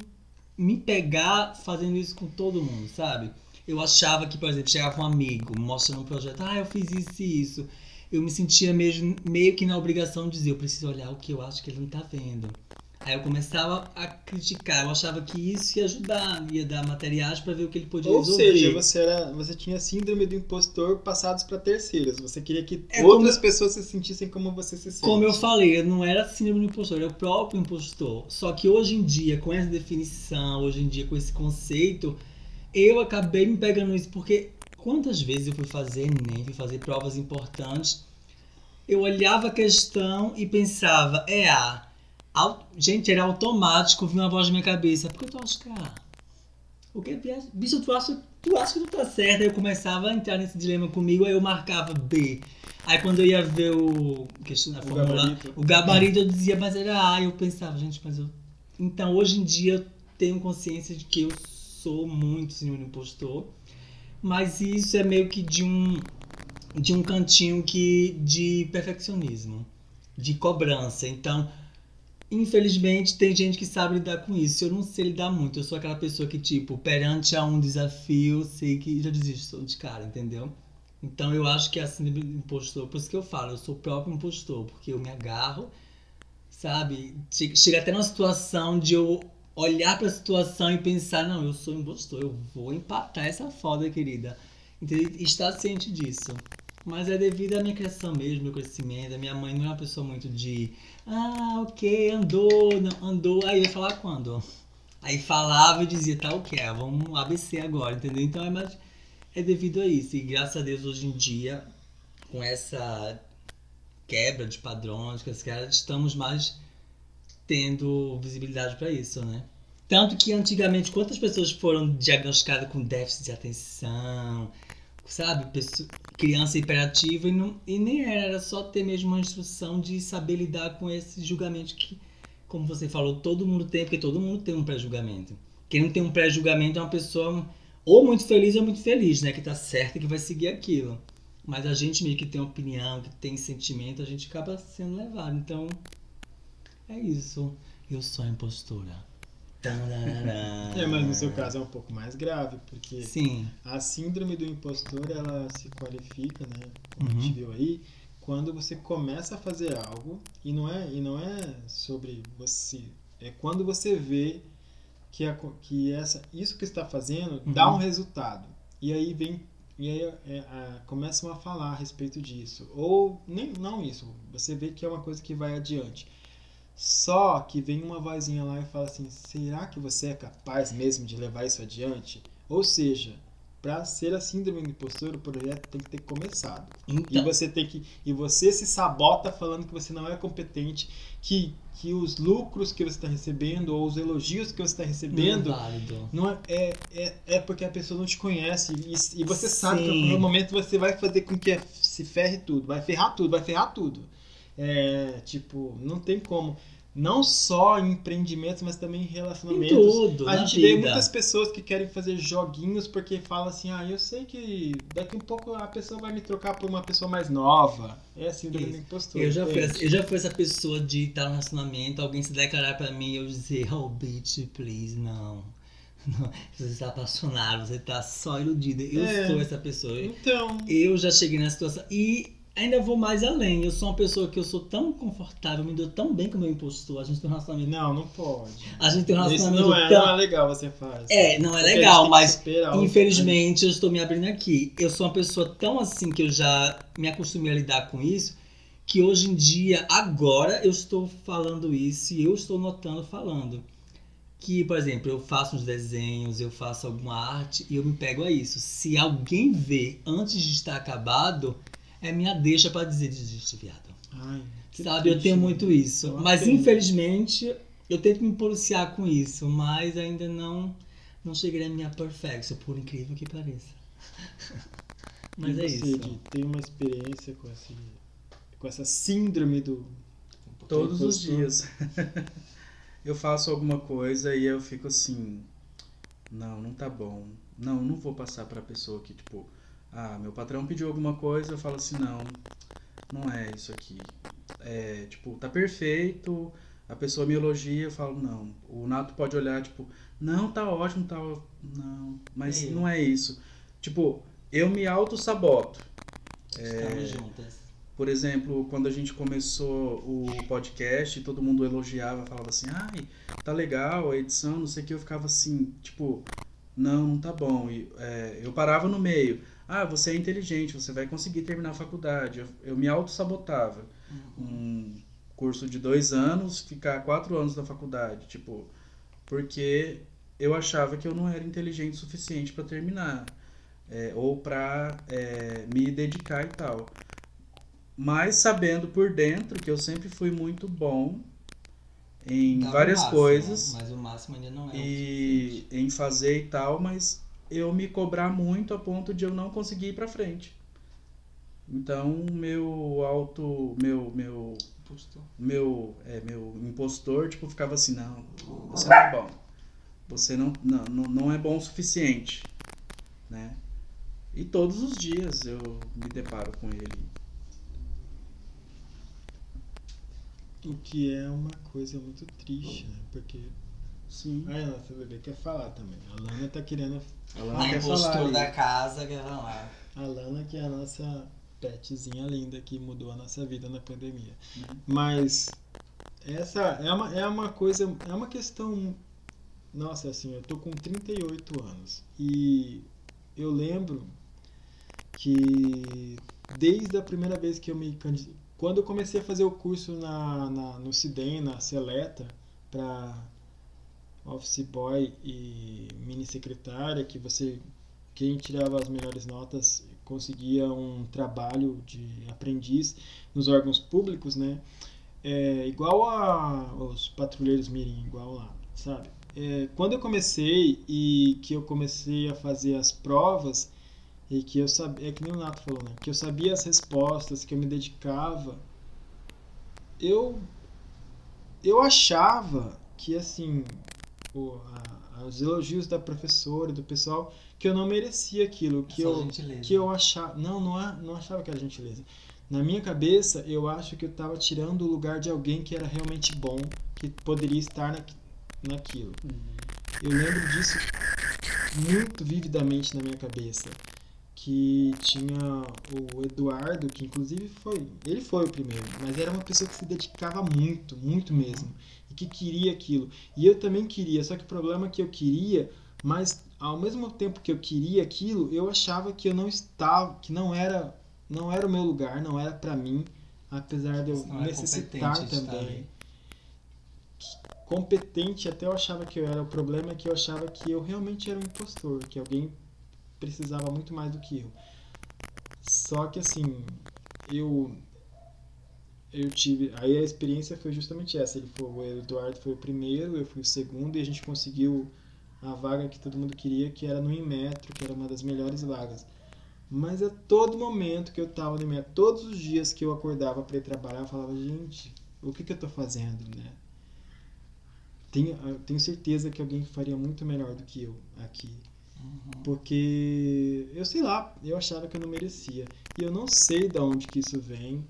me pegar fazendo isso com todo mundo, sabe? Eu achava que, por exemplo, chegava um amigo mostrando um projeto, ah, eu fiz isso e isso. Eu me sentia mesmo, meio que na obrigação de dizer, eu preciso olhar o que eu acho que ele não tá vendo. Aí eu começava a criticar, eu achava que isso ia ajudar, ia dar materiais para ver o que ele podia Ou resolver. seja, você, era, você tinha síndrome do impostor passados para terceiros. Você queria que É outras como- pessoas se sentissem como você se sente. Como eu falei, eu não era síndrome do impostor, era o próprio impostor. Só que hoje em dia, com essa definição, hoje em dia com esse conceito, eu acabei me pegando isso porque quantas vezes eu fui fazer Enem, fui fazer provas importantes, eu olhava a questão e pensava, é A. Gente, era automático, vinha uma voz na minha cabeça, por que tu acha que é A? Porque, bicho, tu acha, tu acha que tu tá certo? Aí eu começava a entrar nesse dilema comigo, aí eu marcava B. Aí quando eu ia ver o, a fórmula, gabarito. o gabarito, eu dizia, mas era A. E eu pensava, gente, mas eu. Então hoje em dia eu tenho consciência de que eu sou muito senhor impostor. Mas isso é meio que de um de um cantinho que de perfeccionismo, de cobrança. Então, infelizmente, tem gente que sabe lidar com isso. Eu não sei lidar muito. Eu sou aquela pessoa que, tipo, perante a um desafio, sei que já desisto de cara, entendeu? Então, eu acho que é assim do impostor. Por isso que eu falo, eu sou o próprio impostor, porque eu me agarro, sabe? Che- Chega até numa situação de eu olhar pra situação e pensar: não, eu sou impostor, eu vou empatar essa foda, querida. Entendeu? E estar ciente disso. Mas é devido à minha criação mesmo, meu crescimento. A minha mãe não é uma pessoa muito de. Ah, ok, andou, não, andou. Aí ia falar quando? Aí falava e dizia, tá ok, vamos ABC agora, entendeu? Então é mais. É devido a isso. E graças a Deus hoje em dia, com essa quebra de padrões, que as caras estamos mais tendo visibilidade para isso, né? Tanto que antigamente, quantas pessoas foram diagnosticadas com déficit de atenção, sabe? Pessoa- criança hiperativa e, não, e nem era, era só ter mesmo uma instrução de saber lidar com esse julgamento que, como você falou, todo mundo tem, porque todo mundo tem um pré-julgamento. Quem não tem um pré-julgamento é uma pessoa ou muito feliz ou muito feliz, né? Que tá certa que vai seguir aquilo. Mas a gente meio que tem opinião, que tem sentimento, a gente acaba sendo levado. Então, é isso. Eu sou a impostora. É, mas no seu caso é um pouco mais grave, porque Sim. a síndrome do impostor, ela se qualifica, né, como a Uhum. gente viu aí, quando você começa a fazer algo e não é e não é sobre você, é quando você vê que a, que essa isso que está fazendo dá Uhum. um resultado. E aí vem e aí é, a- começam a falar a respeito disso. Ou nem não isso, você vê que é uma coisa que vai adiante. Só que vem uma vozinha lá e fala assim: será que você é capaz mesmo de levar isso adiante? Ou seja, para ser a síndrome do impostor, o projeto tem que ter começado. E Então, você tem que e você se sabota falando que você não é competente, que que os lucros que você está recebendo ou os elogios que você está recebendo não é não é, é, é, é porque a pessoa não te conhece e, e você sabe que Sim. no momento você vai fazer com que se ferre tudo, vai ferrar tudo, vai ferrar tudo. É, tipo, não tem como. Não só em empreendimentos, mas também em Em relacionamentos. tudo, a gente vê vida. muitas pessoas que querem fazer joguinhos porque falam assim, ah, eu sei que daqui um pouco a pessoa vai me trocar por uma pessoa mais nova. É assim, do impostor. Eu já, fui, eu já fui essa pessoa de estar no relacionamento, alguém se declarar pra mim e eu dizer, oh bitch, please, não. Não, Você está apaixonado, você tá só iludida. Eu É. sou essa pessoa. Então, Eu já cheguei nessa situação. E ainda vou mais além. Eu sou uma pessoa que eu sou tão confortável, me dou tão bem com o meu impostor. A gente tem um relacionamento. não, não pode. A gente tem um Isso relacionamento não é, tão. não é legal você faz. É, não é Porque legal, mas Infelizmente, eu estou me abrindo aqui. Eu sou uma pessoa tão assim que eu já me acostumei a lidar com isso, que hoje em dia, agora, eu estou falando isso e eu estou notando falando. Que, por exemplo, eu faço uns desenhos, eu faço alguma arte e eu me pego a isso. Se alguém vê antes de estar acabado, é minha deixa para dizer desiste, viado. Ai, Sabe, eu tenho né? muito isso. É uma Mas pena. infelizmente, eu tento me policiar com isso, mas ainda não não cheguei na minha perfection, por incrível que pareça. Mas e é você, isso. Di, tem uma experiência com, esse, com essa síndrome do. Todos os dias. eu faço alguma coisa e eu fico assim, não, não tá bom. Não, não vou passar pra pessoa que, tipo, ah, meu patrão pediu alguma coisa, eu falo assim, não, não é isso aqui. É, tipo, tá perfeito, a pessoa me elogia, eu falo, não. O Nato pode olhar, tipo, não, tá ótimo, tá ó- Não, mas É. não é isso. Tipo, eu me auto-saboto. Estamos juntas. Por exemplo, quando a gente começou o podcast, todo mundo elogiava, falava assim, ai, tá legal a edição, não sei o que, eu ficava assim, tipo, não, não tá bom. E, é, eu parava no meio, ah, você é inteligente, você vai conseguir terminar a faculdade. Eu, eu me auto-sabotava. Um curso de dois anos, ficar quatro anos na faculdade, tipo, porque eu achava que eu não era inteligente o suficiente para terminar. é, ou para me dedicar e tal mas sabendo por dentro que eu sempre fui muito bom em várias máximo, coisas Mas o máximo ainda não é. e em fazer e tal, mas eu me cobrar muito a ponto de eu não conseguir ir pra frente. Então, meu auto, meu meu Impostor. meu é, meu impostor, tipo, ficava assim, não, você não é bom. Você não não, não, não é bom o suficiente, né? E todos os dias eu me deparo com ele. O que é uma coisa muito triste, né? Porque. Sim. Ai, a nossa bebê quer falar também. A Lana tá querendo. Ela A não quer falar da casa quer falar. A Lana, que é a nossa petzinha linda que mudou a nossa vida na pandemia. Uhum. Mas essa é uma, é uma coisa, é uma questão. Nossa, assim, eu tô com 38 anos. E eu lembro que desde a primeira vez que eu me quando eu comecei a fazer o curso na, na no CIDEM, na Seleta, para office boy e mini secretária, que você quem tirava as melhores notas conseguia um trabalho de aprendiz nos órgãos públicos, né? É, igual a os patrulheiros mirim, igual lá, sabe? É, quando eu comecei e que eu comecei a fazer as provas e que eu sabia, é que nem o Nato falou, né? Que eu sabia as respostas, que eu me dedicava, eu eu achava que assim o, a- os elogios da professora e do pessoal que eu não merecia aquilo, que Só eu gentileza. que eu achava. Não, não, não achava que era gentileza. Na minha cabeça, eu acho que eu estava tirando o lugar de alguém que era realmente bom, que poderia estar na, naquilo. Eu lembro disso muito vividamente na minha cabeça. Que tinha o Eduardo, que inclusive foi. Ele foi o primeiro, mas era uma pessoa que se dedicava muito, muito mesmo. Que queria aquilo. E eu também queria, só que o problema é que eu queria, mas ao mesmo tempo que eu queria aquilo, eu achava que eu não estava, que não era, não era o meu lugar, não era pra mim, apesar de eu não necessitar também. Competente até eu achava que eu era, o problema é que eu achava que eu realmente era um impostor, que alguém precisava muito mais do que eu. Só que assim, eu eu tive, aí a experiência foi justamente essa, ele foi, o Eduardo foi o primeiro, eu fui o segundo e a gente conseguiu a vaga que todo mundo queria, que era no Inmetro, que era uma das melhores vagas. Mas a todo momento que eu tava no Inmetro, todos os dias que eu acordava para ir trabalhar, eu falava, gente, o que que eu tô fazendo, né? Tenho, eu tenho certeza que alguém faria muito melhor do que eu aqui. Porque eu sei lá, eu achava que eu não merecia. E eu não sei de onde que isso vem.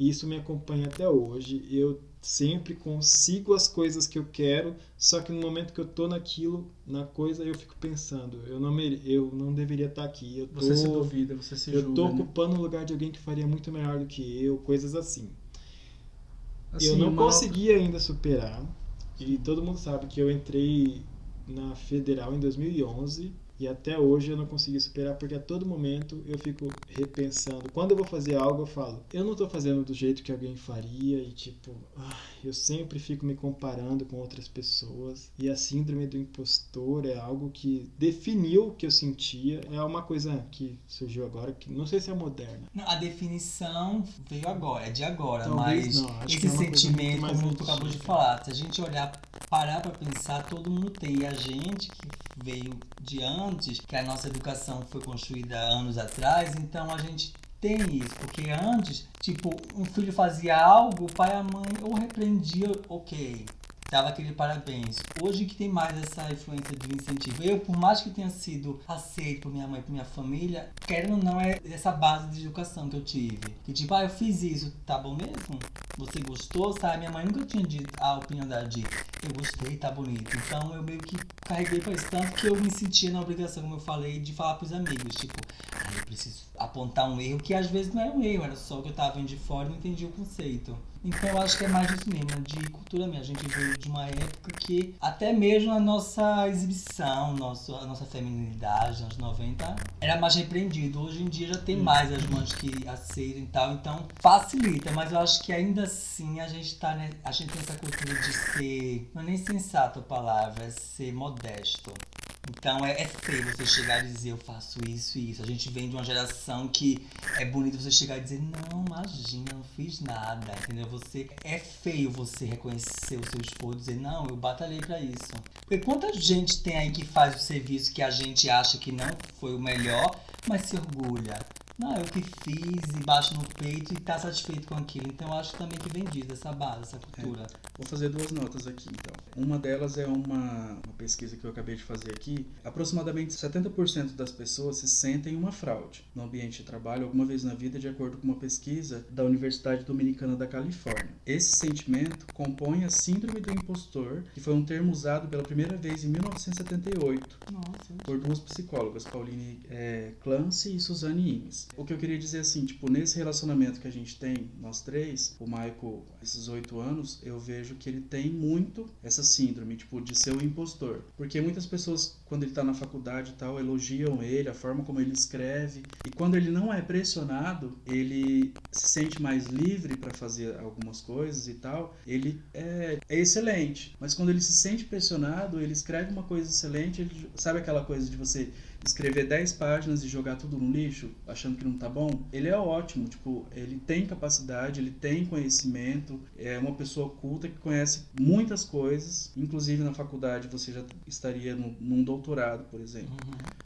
E isso me acompanha até hoje. Eu sempre consigo as coisas que eu quero, só que no momento que eu tô naquilo, na coisa, eu fico pensando, eu não mere... eu não deveria estar aqui. Eu tô Você se duvida, você se eu julga. tô né? ocupando o lugar de alguém que faria muito melhor do que eu, coisas assim. Assim, eu não consegui ainda superar. E todo mundo sabe que eu entrei na federal em 2011 e até hoje eu não consegui superar porque a todo momento eu fico repensando. Quando eu vou fazer algo, eu falo, eu não tô fazendo do jeito que alguém faria e tipo, ai, eu sempre fico me comparando com outras pessoas. E a síndrome do impostor é algo que definiu o que eu sentia. É uma coisa que surgiu agora que não sei se é moderna. Não, A definição veio agora, é de agora, Talvez mas não, que esse é sentimento, como tu acabou de falar, se a gente olhar, parar pra pensar, todo mundo tem. E a gente que veio de que a nossa educação foi construída anos atrás, então a gente tem isso, porque antes, tipo, um filho fazia algo, o pai e a mãe ou repreendia, ok, dava aquele parabéns. Hoje que tem mais essa influência do incentivo. Eu, por mais que tenha sido aceito por minha mãe por minha família, querendo ou não, é essa base de educação que eu tive. Que tipo, ah, eu fiz isso, tá bom mesmo? Você gostou, sabe? Minha mãe nunca tinha dito a opinião dela de eu gostei, tá bonito. Então eu meio que carreguei pra isso. Tanto que eu me sentia na obrigação, como eu falei, de falar pros amigos, tipo, ah, eu preciso apontar um erro que às vezes não era um erro, era só que eu tava vendo de fora e não entendia o conceito. Então eu acho que é mais disso mesmo, de cultura mesmo. A gente veio de uma época que até mesmo a nossa exibição, nosso, a nossa feminilidade, anos 90, era mais repreendido. Hoje em dia já tem mais as mães que aceitam e tal, então facilita, mas eu acho que ainda assim a gente tá, né, a gente tem essa cultura de ser, não é nem sensato a palavra, é ser modesto. Então é, é feio você chegar e dizer eu faço isso e isso. A gente vem de uma geração que é bonito você chegar e dizer não, imagina, não fiz nada, entendeu? Você é feio você reconhecer o seu esforço e dizer não, eu batalhei pra isso. Porque quanta gente tem aí que faz o serviço que a gente acha que não foi o melhor, mas se orgulha. Não, eu que fiz e baixo no peito e tá satisfeito com aquilo. Então eu acho também que vem disso, essa base, essa cultura. Vou fazer duas notas aqui, então. Uma delas é uma, uma pesquisa que eu acabei de fazer aqui. Aproximadamente 70% das pessoas se sentem uma fraude no ambiente de trabalho alguma vez na vida, de acordo com uma pesquisa da Universidade Dominicana da Califórnia. Esse sentimento compõe a síndrome do impostor, que foi um termo usado pela primeira vez em 1978 Nossa. por duas psicólogas, Pauline é, Clancy e Suzanne Imes. O que eu queria dizer assim, tipo, nesse relacionamento que a gente tem, nós três, o Michael, esses oito anos, eu vejo que ele tem muito essa síndrome, tipo, de ser o impostor. Porque muitas pessoas, quando ele tá na faculdade e tal, elogiam ele, a forma como ele escreve. E quando ele não é pressionado, ele se sente mais livre para fazer algumas coisas e tal. Ele é, é excelente. Mas quando ele se sente pressionado, ele escreve uma coisa excelente, ele, sabe aquela coisa de você escrever 10 páginas e jogar tudo no lixo, achando que não tá bom, ele é ótimo, tipo, ele tem capacidade, ele tem conhecimento, é uma pessoa culta que conhece muitas coisas, inclusive na faculdade você já estaria no, num doutorado, por exemplo.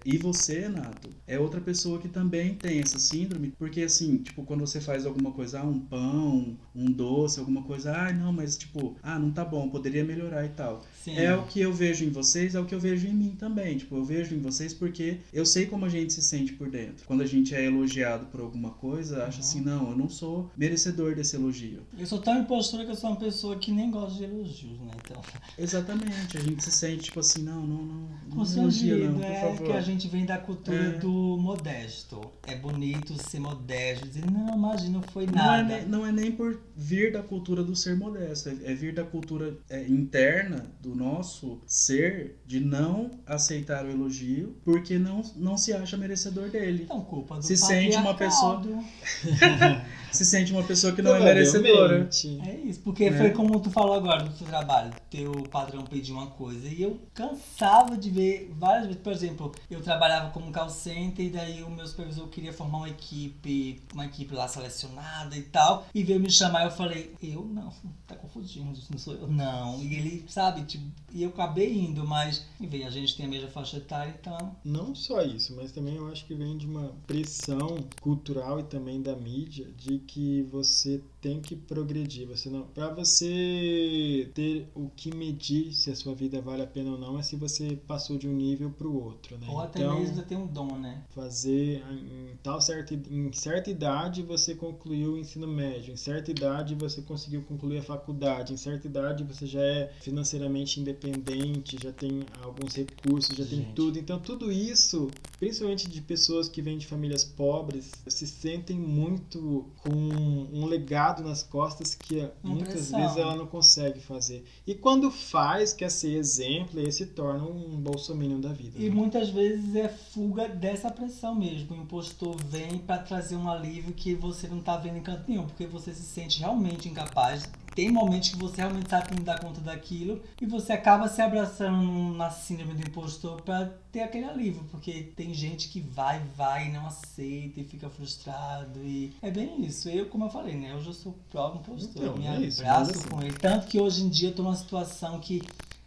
E você, Nato, é outra pessoa que também tem essa síndrome, porque assim, tipo, quando você faz alguma coisa, ah, um pão, um doce, alguma coisa, ah, não, mas tipo, ah, não tá bom, poderia melhorar e tal. Sim. É o que eu vejo em vocês, é o que eu vejo em mim também. Tipo, eu vejo em vocês porque eu sei como a gente se sente por dentro. Quando a gente é elogiado por alguma coisa, acha assim, não, eu não sou merecedor desse elogio. Eu sou tão impostora que eu sou uma pessoa que nem gosta de elogios, né? Então, Exatamente, a gente se sente tipo assim, não, não, não, não constrangido, não, por é favor. que a gente vem da cultura É. do modesto. É bonito ser modesto, dizer, não, imagina, não foi Não é, nada. não é nem por vir da cultura do ser modesto, é, é vir da cultura é, interna do nosso ser de não aceitar o elogio porque não, não se acha merecedor dele. Então, culpa do Se sente uma patriarcado. Se sente uma pessoa que não é merecedora. É isso, porque É. foi como tu falou agora do seu trabalho. Teu patrão pediu uma coisa e eu cansava de ver várias vezes. Por exemplo, eu trabalhava como call center e daí o meu supervisor queria formar uma equipe, uma equipe lá selecionada e tal. E veio me chamar e eu falei, eu não, tá confundindo, isso não sou eu. Não. E ele, sabe, tipo, e eu acabei indo, mas, enfim, a gente tem a mesma faixa etária, então. Não só isso, mas também eu acho que vem de uma pressão cultural e também da mídia de que você tem que progredir. Você não, para você ter o que medir se a sua vida vale a pena ou não é se você passou de um nível para o outro, né? Ou até então, mesmo ter um dom, né? fazer em tal certa em certa idade você concluiu o ensino médio, em certa idade você conseguiu concluir a faculdade, em certa idade você já é financeiramente independente, já tem alguns recursos, já tem Gente. tudo. Então tudo isso, principalmente de pessoas que vêm de famílias pobres, se sentem muito com um legado nas costas que Uma muitas vezes ela não consegue fazer. E quando faz, quer ser exemplo, e se torna um bolsominion da vida. E né? muitas vezes é fuga dessa pressão mesmo. O impostor vem pra trazer um alívio que você não tá vendo em canto nenhum, porque você se sente realmente incapaz. Tem momentos que você realmente sabe que não dá conta daquilo e você acaba se abraçando na síndrome do impostor pra ter aquele alívio, porque tem gente que vai, vai e não aceita e fica frustrado e é bem isso. Eu, como eu falei, né, hoje eu sou próprio impostor, Então, eu me é isso, abraço assim- com ele, tanto que hoje em dia eu tô numa situação que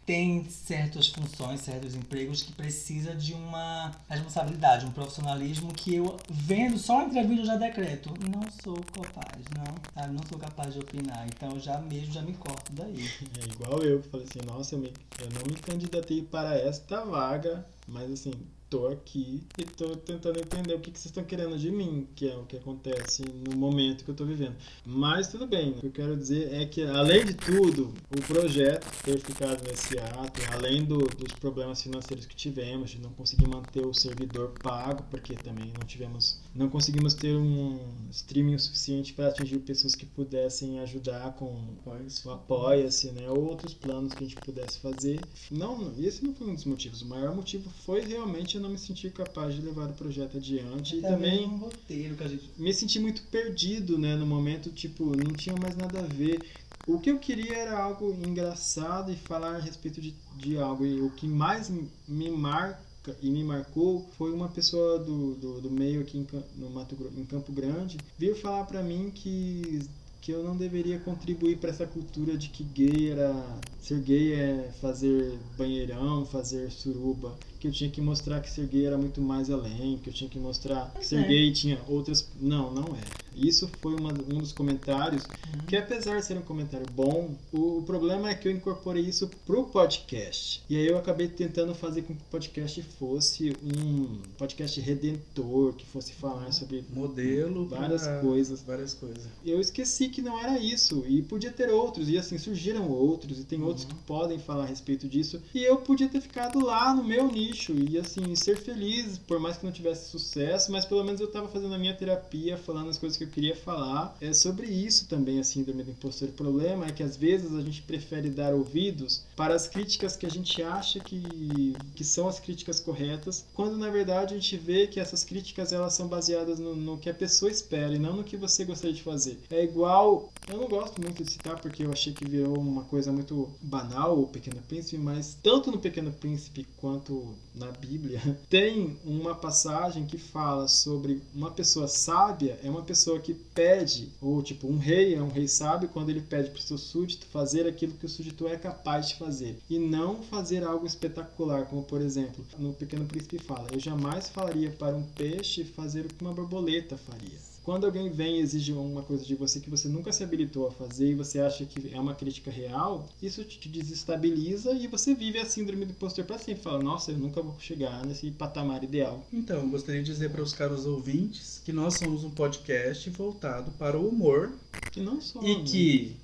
tem certas funções, certos empregos que precisa de uma responsabilidade, um profissionalismo que eu vendo só eu já decreto, não sou capaz, não, sabe, não sou capaz de opinar, então já mesmo já me corto daí. É igual eu que falei assim, nossa, eu, me- eu não me candidatei para esta vaga, mas assim, tô aqui e tô tentando entender o que, que vocês estão querendo de mim, que é o que acontece no momento que eu tô vivendo. Mas tudo bem, o que eu quero dizer é que, além de tudo, o projeto ter ficado nesse ato, além do- dos problemas financeiros que tivemos, de não conseguir manter o servidor pago, porque também não tivemos, não conseguimos ter um streaming suficiente para atingir pessoas que pudessem ajudar com o apoia-se, né? Ou outros planos que a gente pudesse fazer. Não, esse não foi um dos motivos. O maior motivo foi realmente eu não me sentir capaz de levar o projeto adiante e também um roteiro que a gente me senti muito perdido, né? No momento, tipo, não tinha mais nada a ver. O que eu queria era algo engraçado e falar a respeito de, de algo. E o que mais me e me marcou foi uma pessoa do, do, do meio aqui em, no Mato, em Campo Grande vir falar para mim que que eu não deveria contribuir para essa cultura de que gay era ser gay é fazer banheirão, fazer suruba, que eu tinha que mostrar que ser gay era muito mais além, que eu tinha que mostrar que ser é. gay tinha outras. Não, não é. Isso foi uma, um dos comentários Uhum. que, apesar de ser um comentário bom, o, o problema é que eu incorporei isso pro podcast. E aí eu acabei tentando fazer com que o podcast fosse um podcast redentor, que fosse falar sobre Modelo várias pra coisas. Várias coisas. eu esqueci que não era isso e podia ter outros e assim surgiram outros e tem outros que podem falar a respeito disso e eu podia ter ficado lá no meu nicho e assim ser feliz por mais que não tivesse sucesso mas pelo menos eu estava fazendo a minha terapia falando as coisas que eu queria falar. É sobre isso também assim do medo impostor o problema é que às vezes a gente prefere dar ouvidos para as críticas que a gente acha que, que são as críticas corretas quando na verdade a gente vê que essas críticas elas são baseadas no, no que a pessoa espera e não no que você gostaria de fazer. É igual eu não gosto muito de citar porque eu achei que virou uma coisa muito banal o Pequeno Príncipe, mas tanto no Pequeno Príncipe quanto na Bíblia tem uma passagem que fala sobre uma pessoa sábia é uma pessoa que pede, ou tipo, um rei é um rei sábio quando ele pede para o seu súdito fazer aquilo que o súdito é capaz de fazer e não fazer algo espetacular, como por exemplo, no Pequeno Príncipe fala: Eu jamais falaria para um peixe fazer o que uma borboleta faria. Quando alguém vem e exige uma coisa de você que você nunca se habilitou a fazer e você acha que é uma crítica real, isso te desestabiliza e você vive a síndrome do impostor para sempre. Fala, nossa, eu nunca vou chegar nesse patamar ideal. Então, eu gostaria de dizer para os caros ouvintes que nós somos um podcast voltado para o humor Que não só. e que,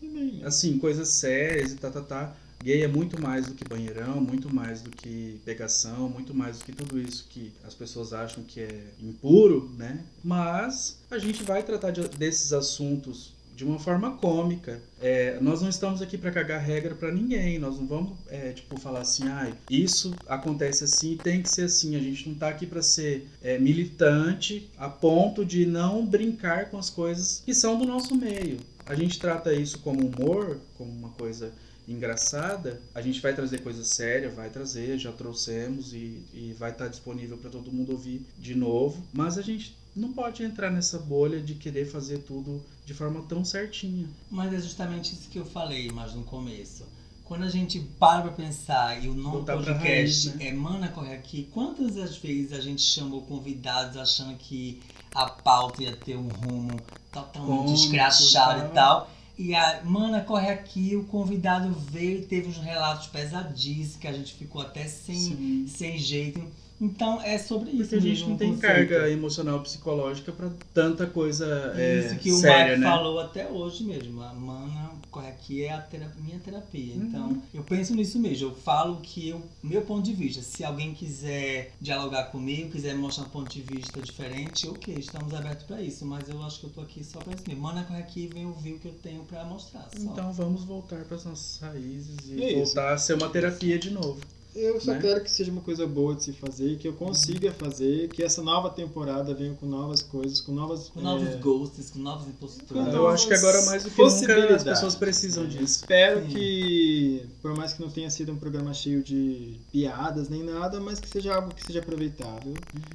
assim, coisas sérias e tá, tá, tá. Gay é muito mais do que banheirão, muito mais do que pegação, muito mais do que tudo isso que as pessoas acham que é impuro, né? Mas a gente vai tratar de- desses assuntos de uma forma cômica. É, nós não estamos aqui para cagar regra para ninguém. Nós não vamos é, tipo falar assim, ah, isso acontece assim, tem que ser assim. A gente não tá aqui para ser é, militante a ponto de não brincar com as coisas que são do nosso meio. A gente trata isso como humor, como uma coisa engraçada, a gente vai trazer coisa séria, vai trazer, já trouxemos e, e vai estar disponível para todo mundo ouvir de novo. Mas a gente não pode entrar nessa bolha de querer fazer tudo de forma tão certinha. Mas é justamente isso que eu falei mais no começo. Quando a gente para pra pensar e o nome do podcast raiz, né? é Mana Corre Aqui, quantas das vezes a gente chamou convidados achando que a pauta ia ter um rumo totalmente Cômico, escrachado e tal? E a Mana Corre Aqui, o convidado veio e teve uns relatos pesadíssimos que a gente ficou até sem, Sim. sem jeito. Então é sobre isso Porque a gente não tem conceito. carga emocional psicológica para tanta coisa é, Isso que o séria, né? falou até hoje mesmo. A mana corre aqui é a tera- minha terapia. Uhum. Então, eu penso nisso mesmo. Eu falo que eu, meu ponto de vista, se alguém quiser dialogar comigo, quiser mostrar um ponto de vista diferente, ok, estamos abertos para isso. Mas eu acho que eu tô aqui só para isso mesmo. Mana corre aqui e vem ouvir o que eu tenho para mostrar. Só. Então vamos voltar para as nossas raízes e É isso. voltar a ser uma terapia de novo. Eu só né? quero que seja uma coisa boa de se fazer, que eu consiga fazer, que essa nova temporada venha com novas coisas, com novas. com novos é, ghosts, com novos impostores. Eu acho que agora mais do que nunca as pessoas precisam disso. Espero Sim. que, por mais que não tenha sido um programa cheio de piadas nem nada, mas que seja algo que seja aproveitável,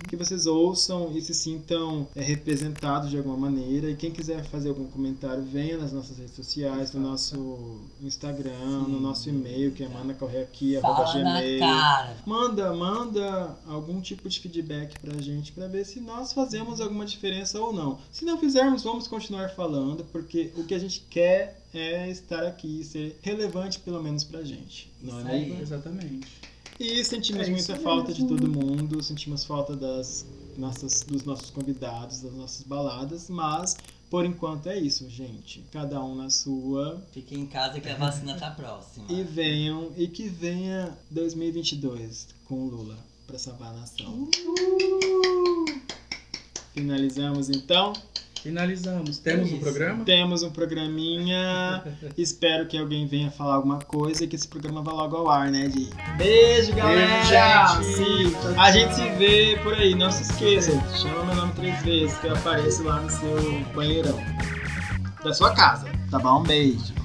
que vocês ouçam e se sintam é, representados de alguma maneira. E quem quiser fazer algum comentário, venha nas nossas redes sociais, no nosso Instagram, no nosso e-mail, que é manacorreaqui.gmail. Cara. Manda, manda algum tipo de feedback pra gente pra ver se nós fazemos alguma diferença ou não. Se não fizermos, vamos continuar falando, porque o que a gente quer é estar aqui e ser relevante pelo menos pra gente. Não Isso é aí. Exatamente. E sentimos É muita falta de todo mundo, sentimos falta das nossas, dos nossos convidados, das nossas baladas, mas por enquanto é isso, gente. Cada um na sua. Fiquem em casa que a vacina tá próxima. E venham, e que venha 2022 com o Lula pra salvar a nação. Finalizamos então. Finalizamos. Temos É um programa? Temos um programinha. Espero que alguém venha falar alguma coisa e que esse programa vá logo ao ar, né, Di? Beijo, galera! gente. Sim, a gente se vê por aí. Não se esqueça, chama meu nome três vezes que eu apareço lá no seu banheirão. Da sua casa, tá bom? Um beijo.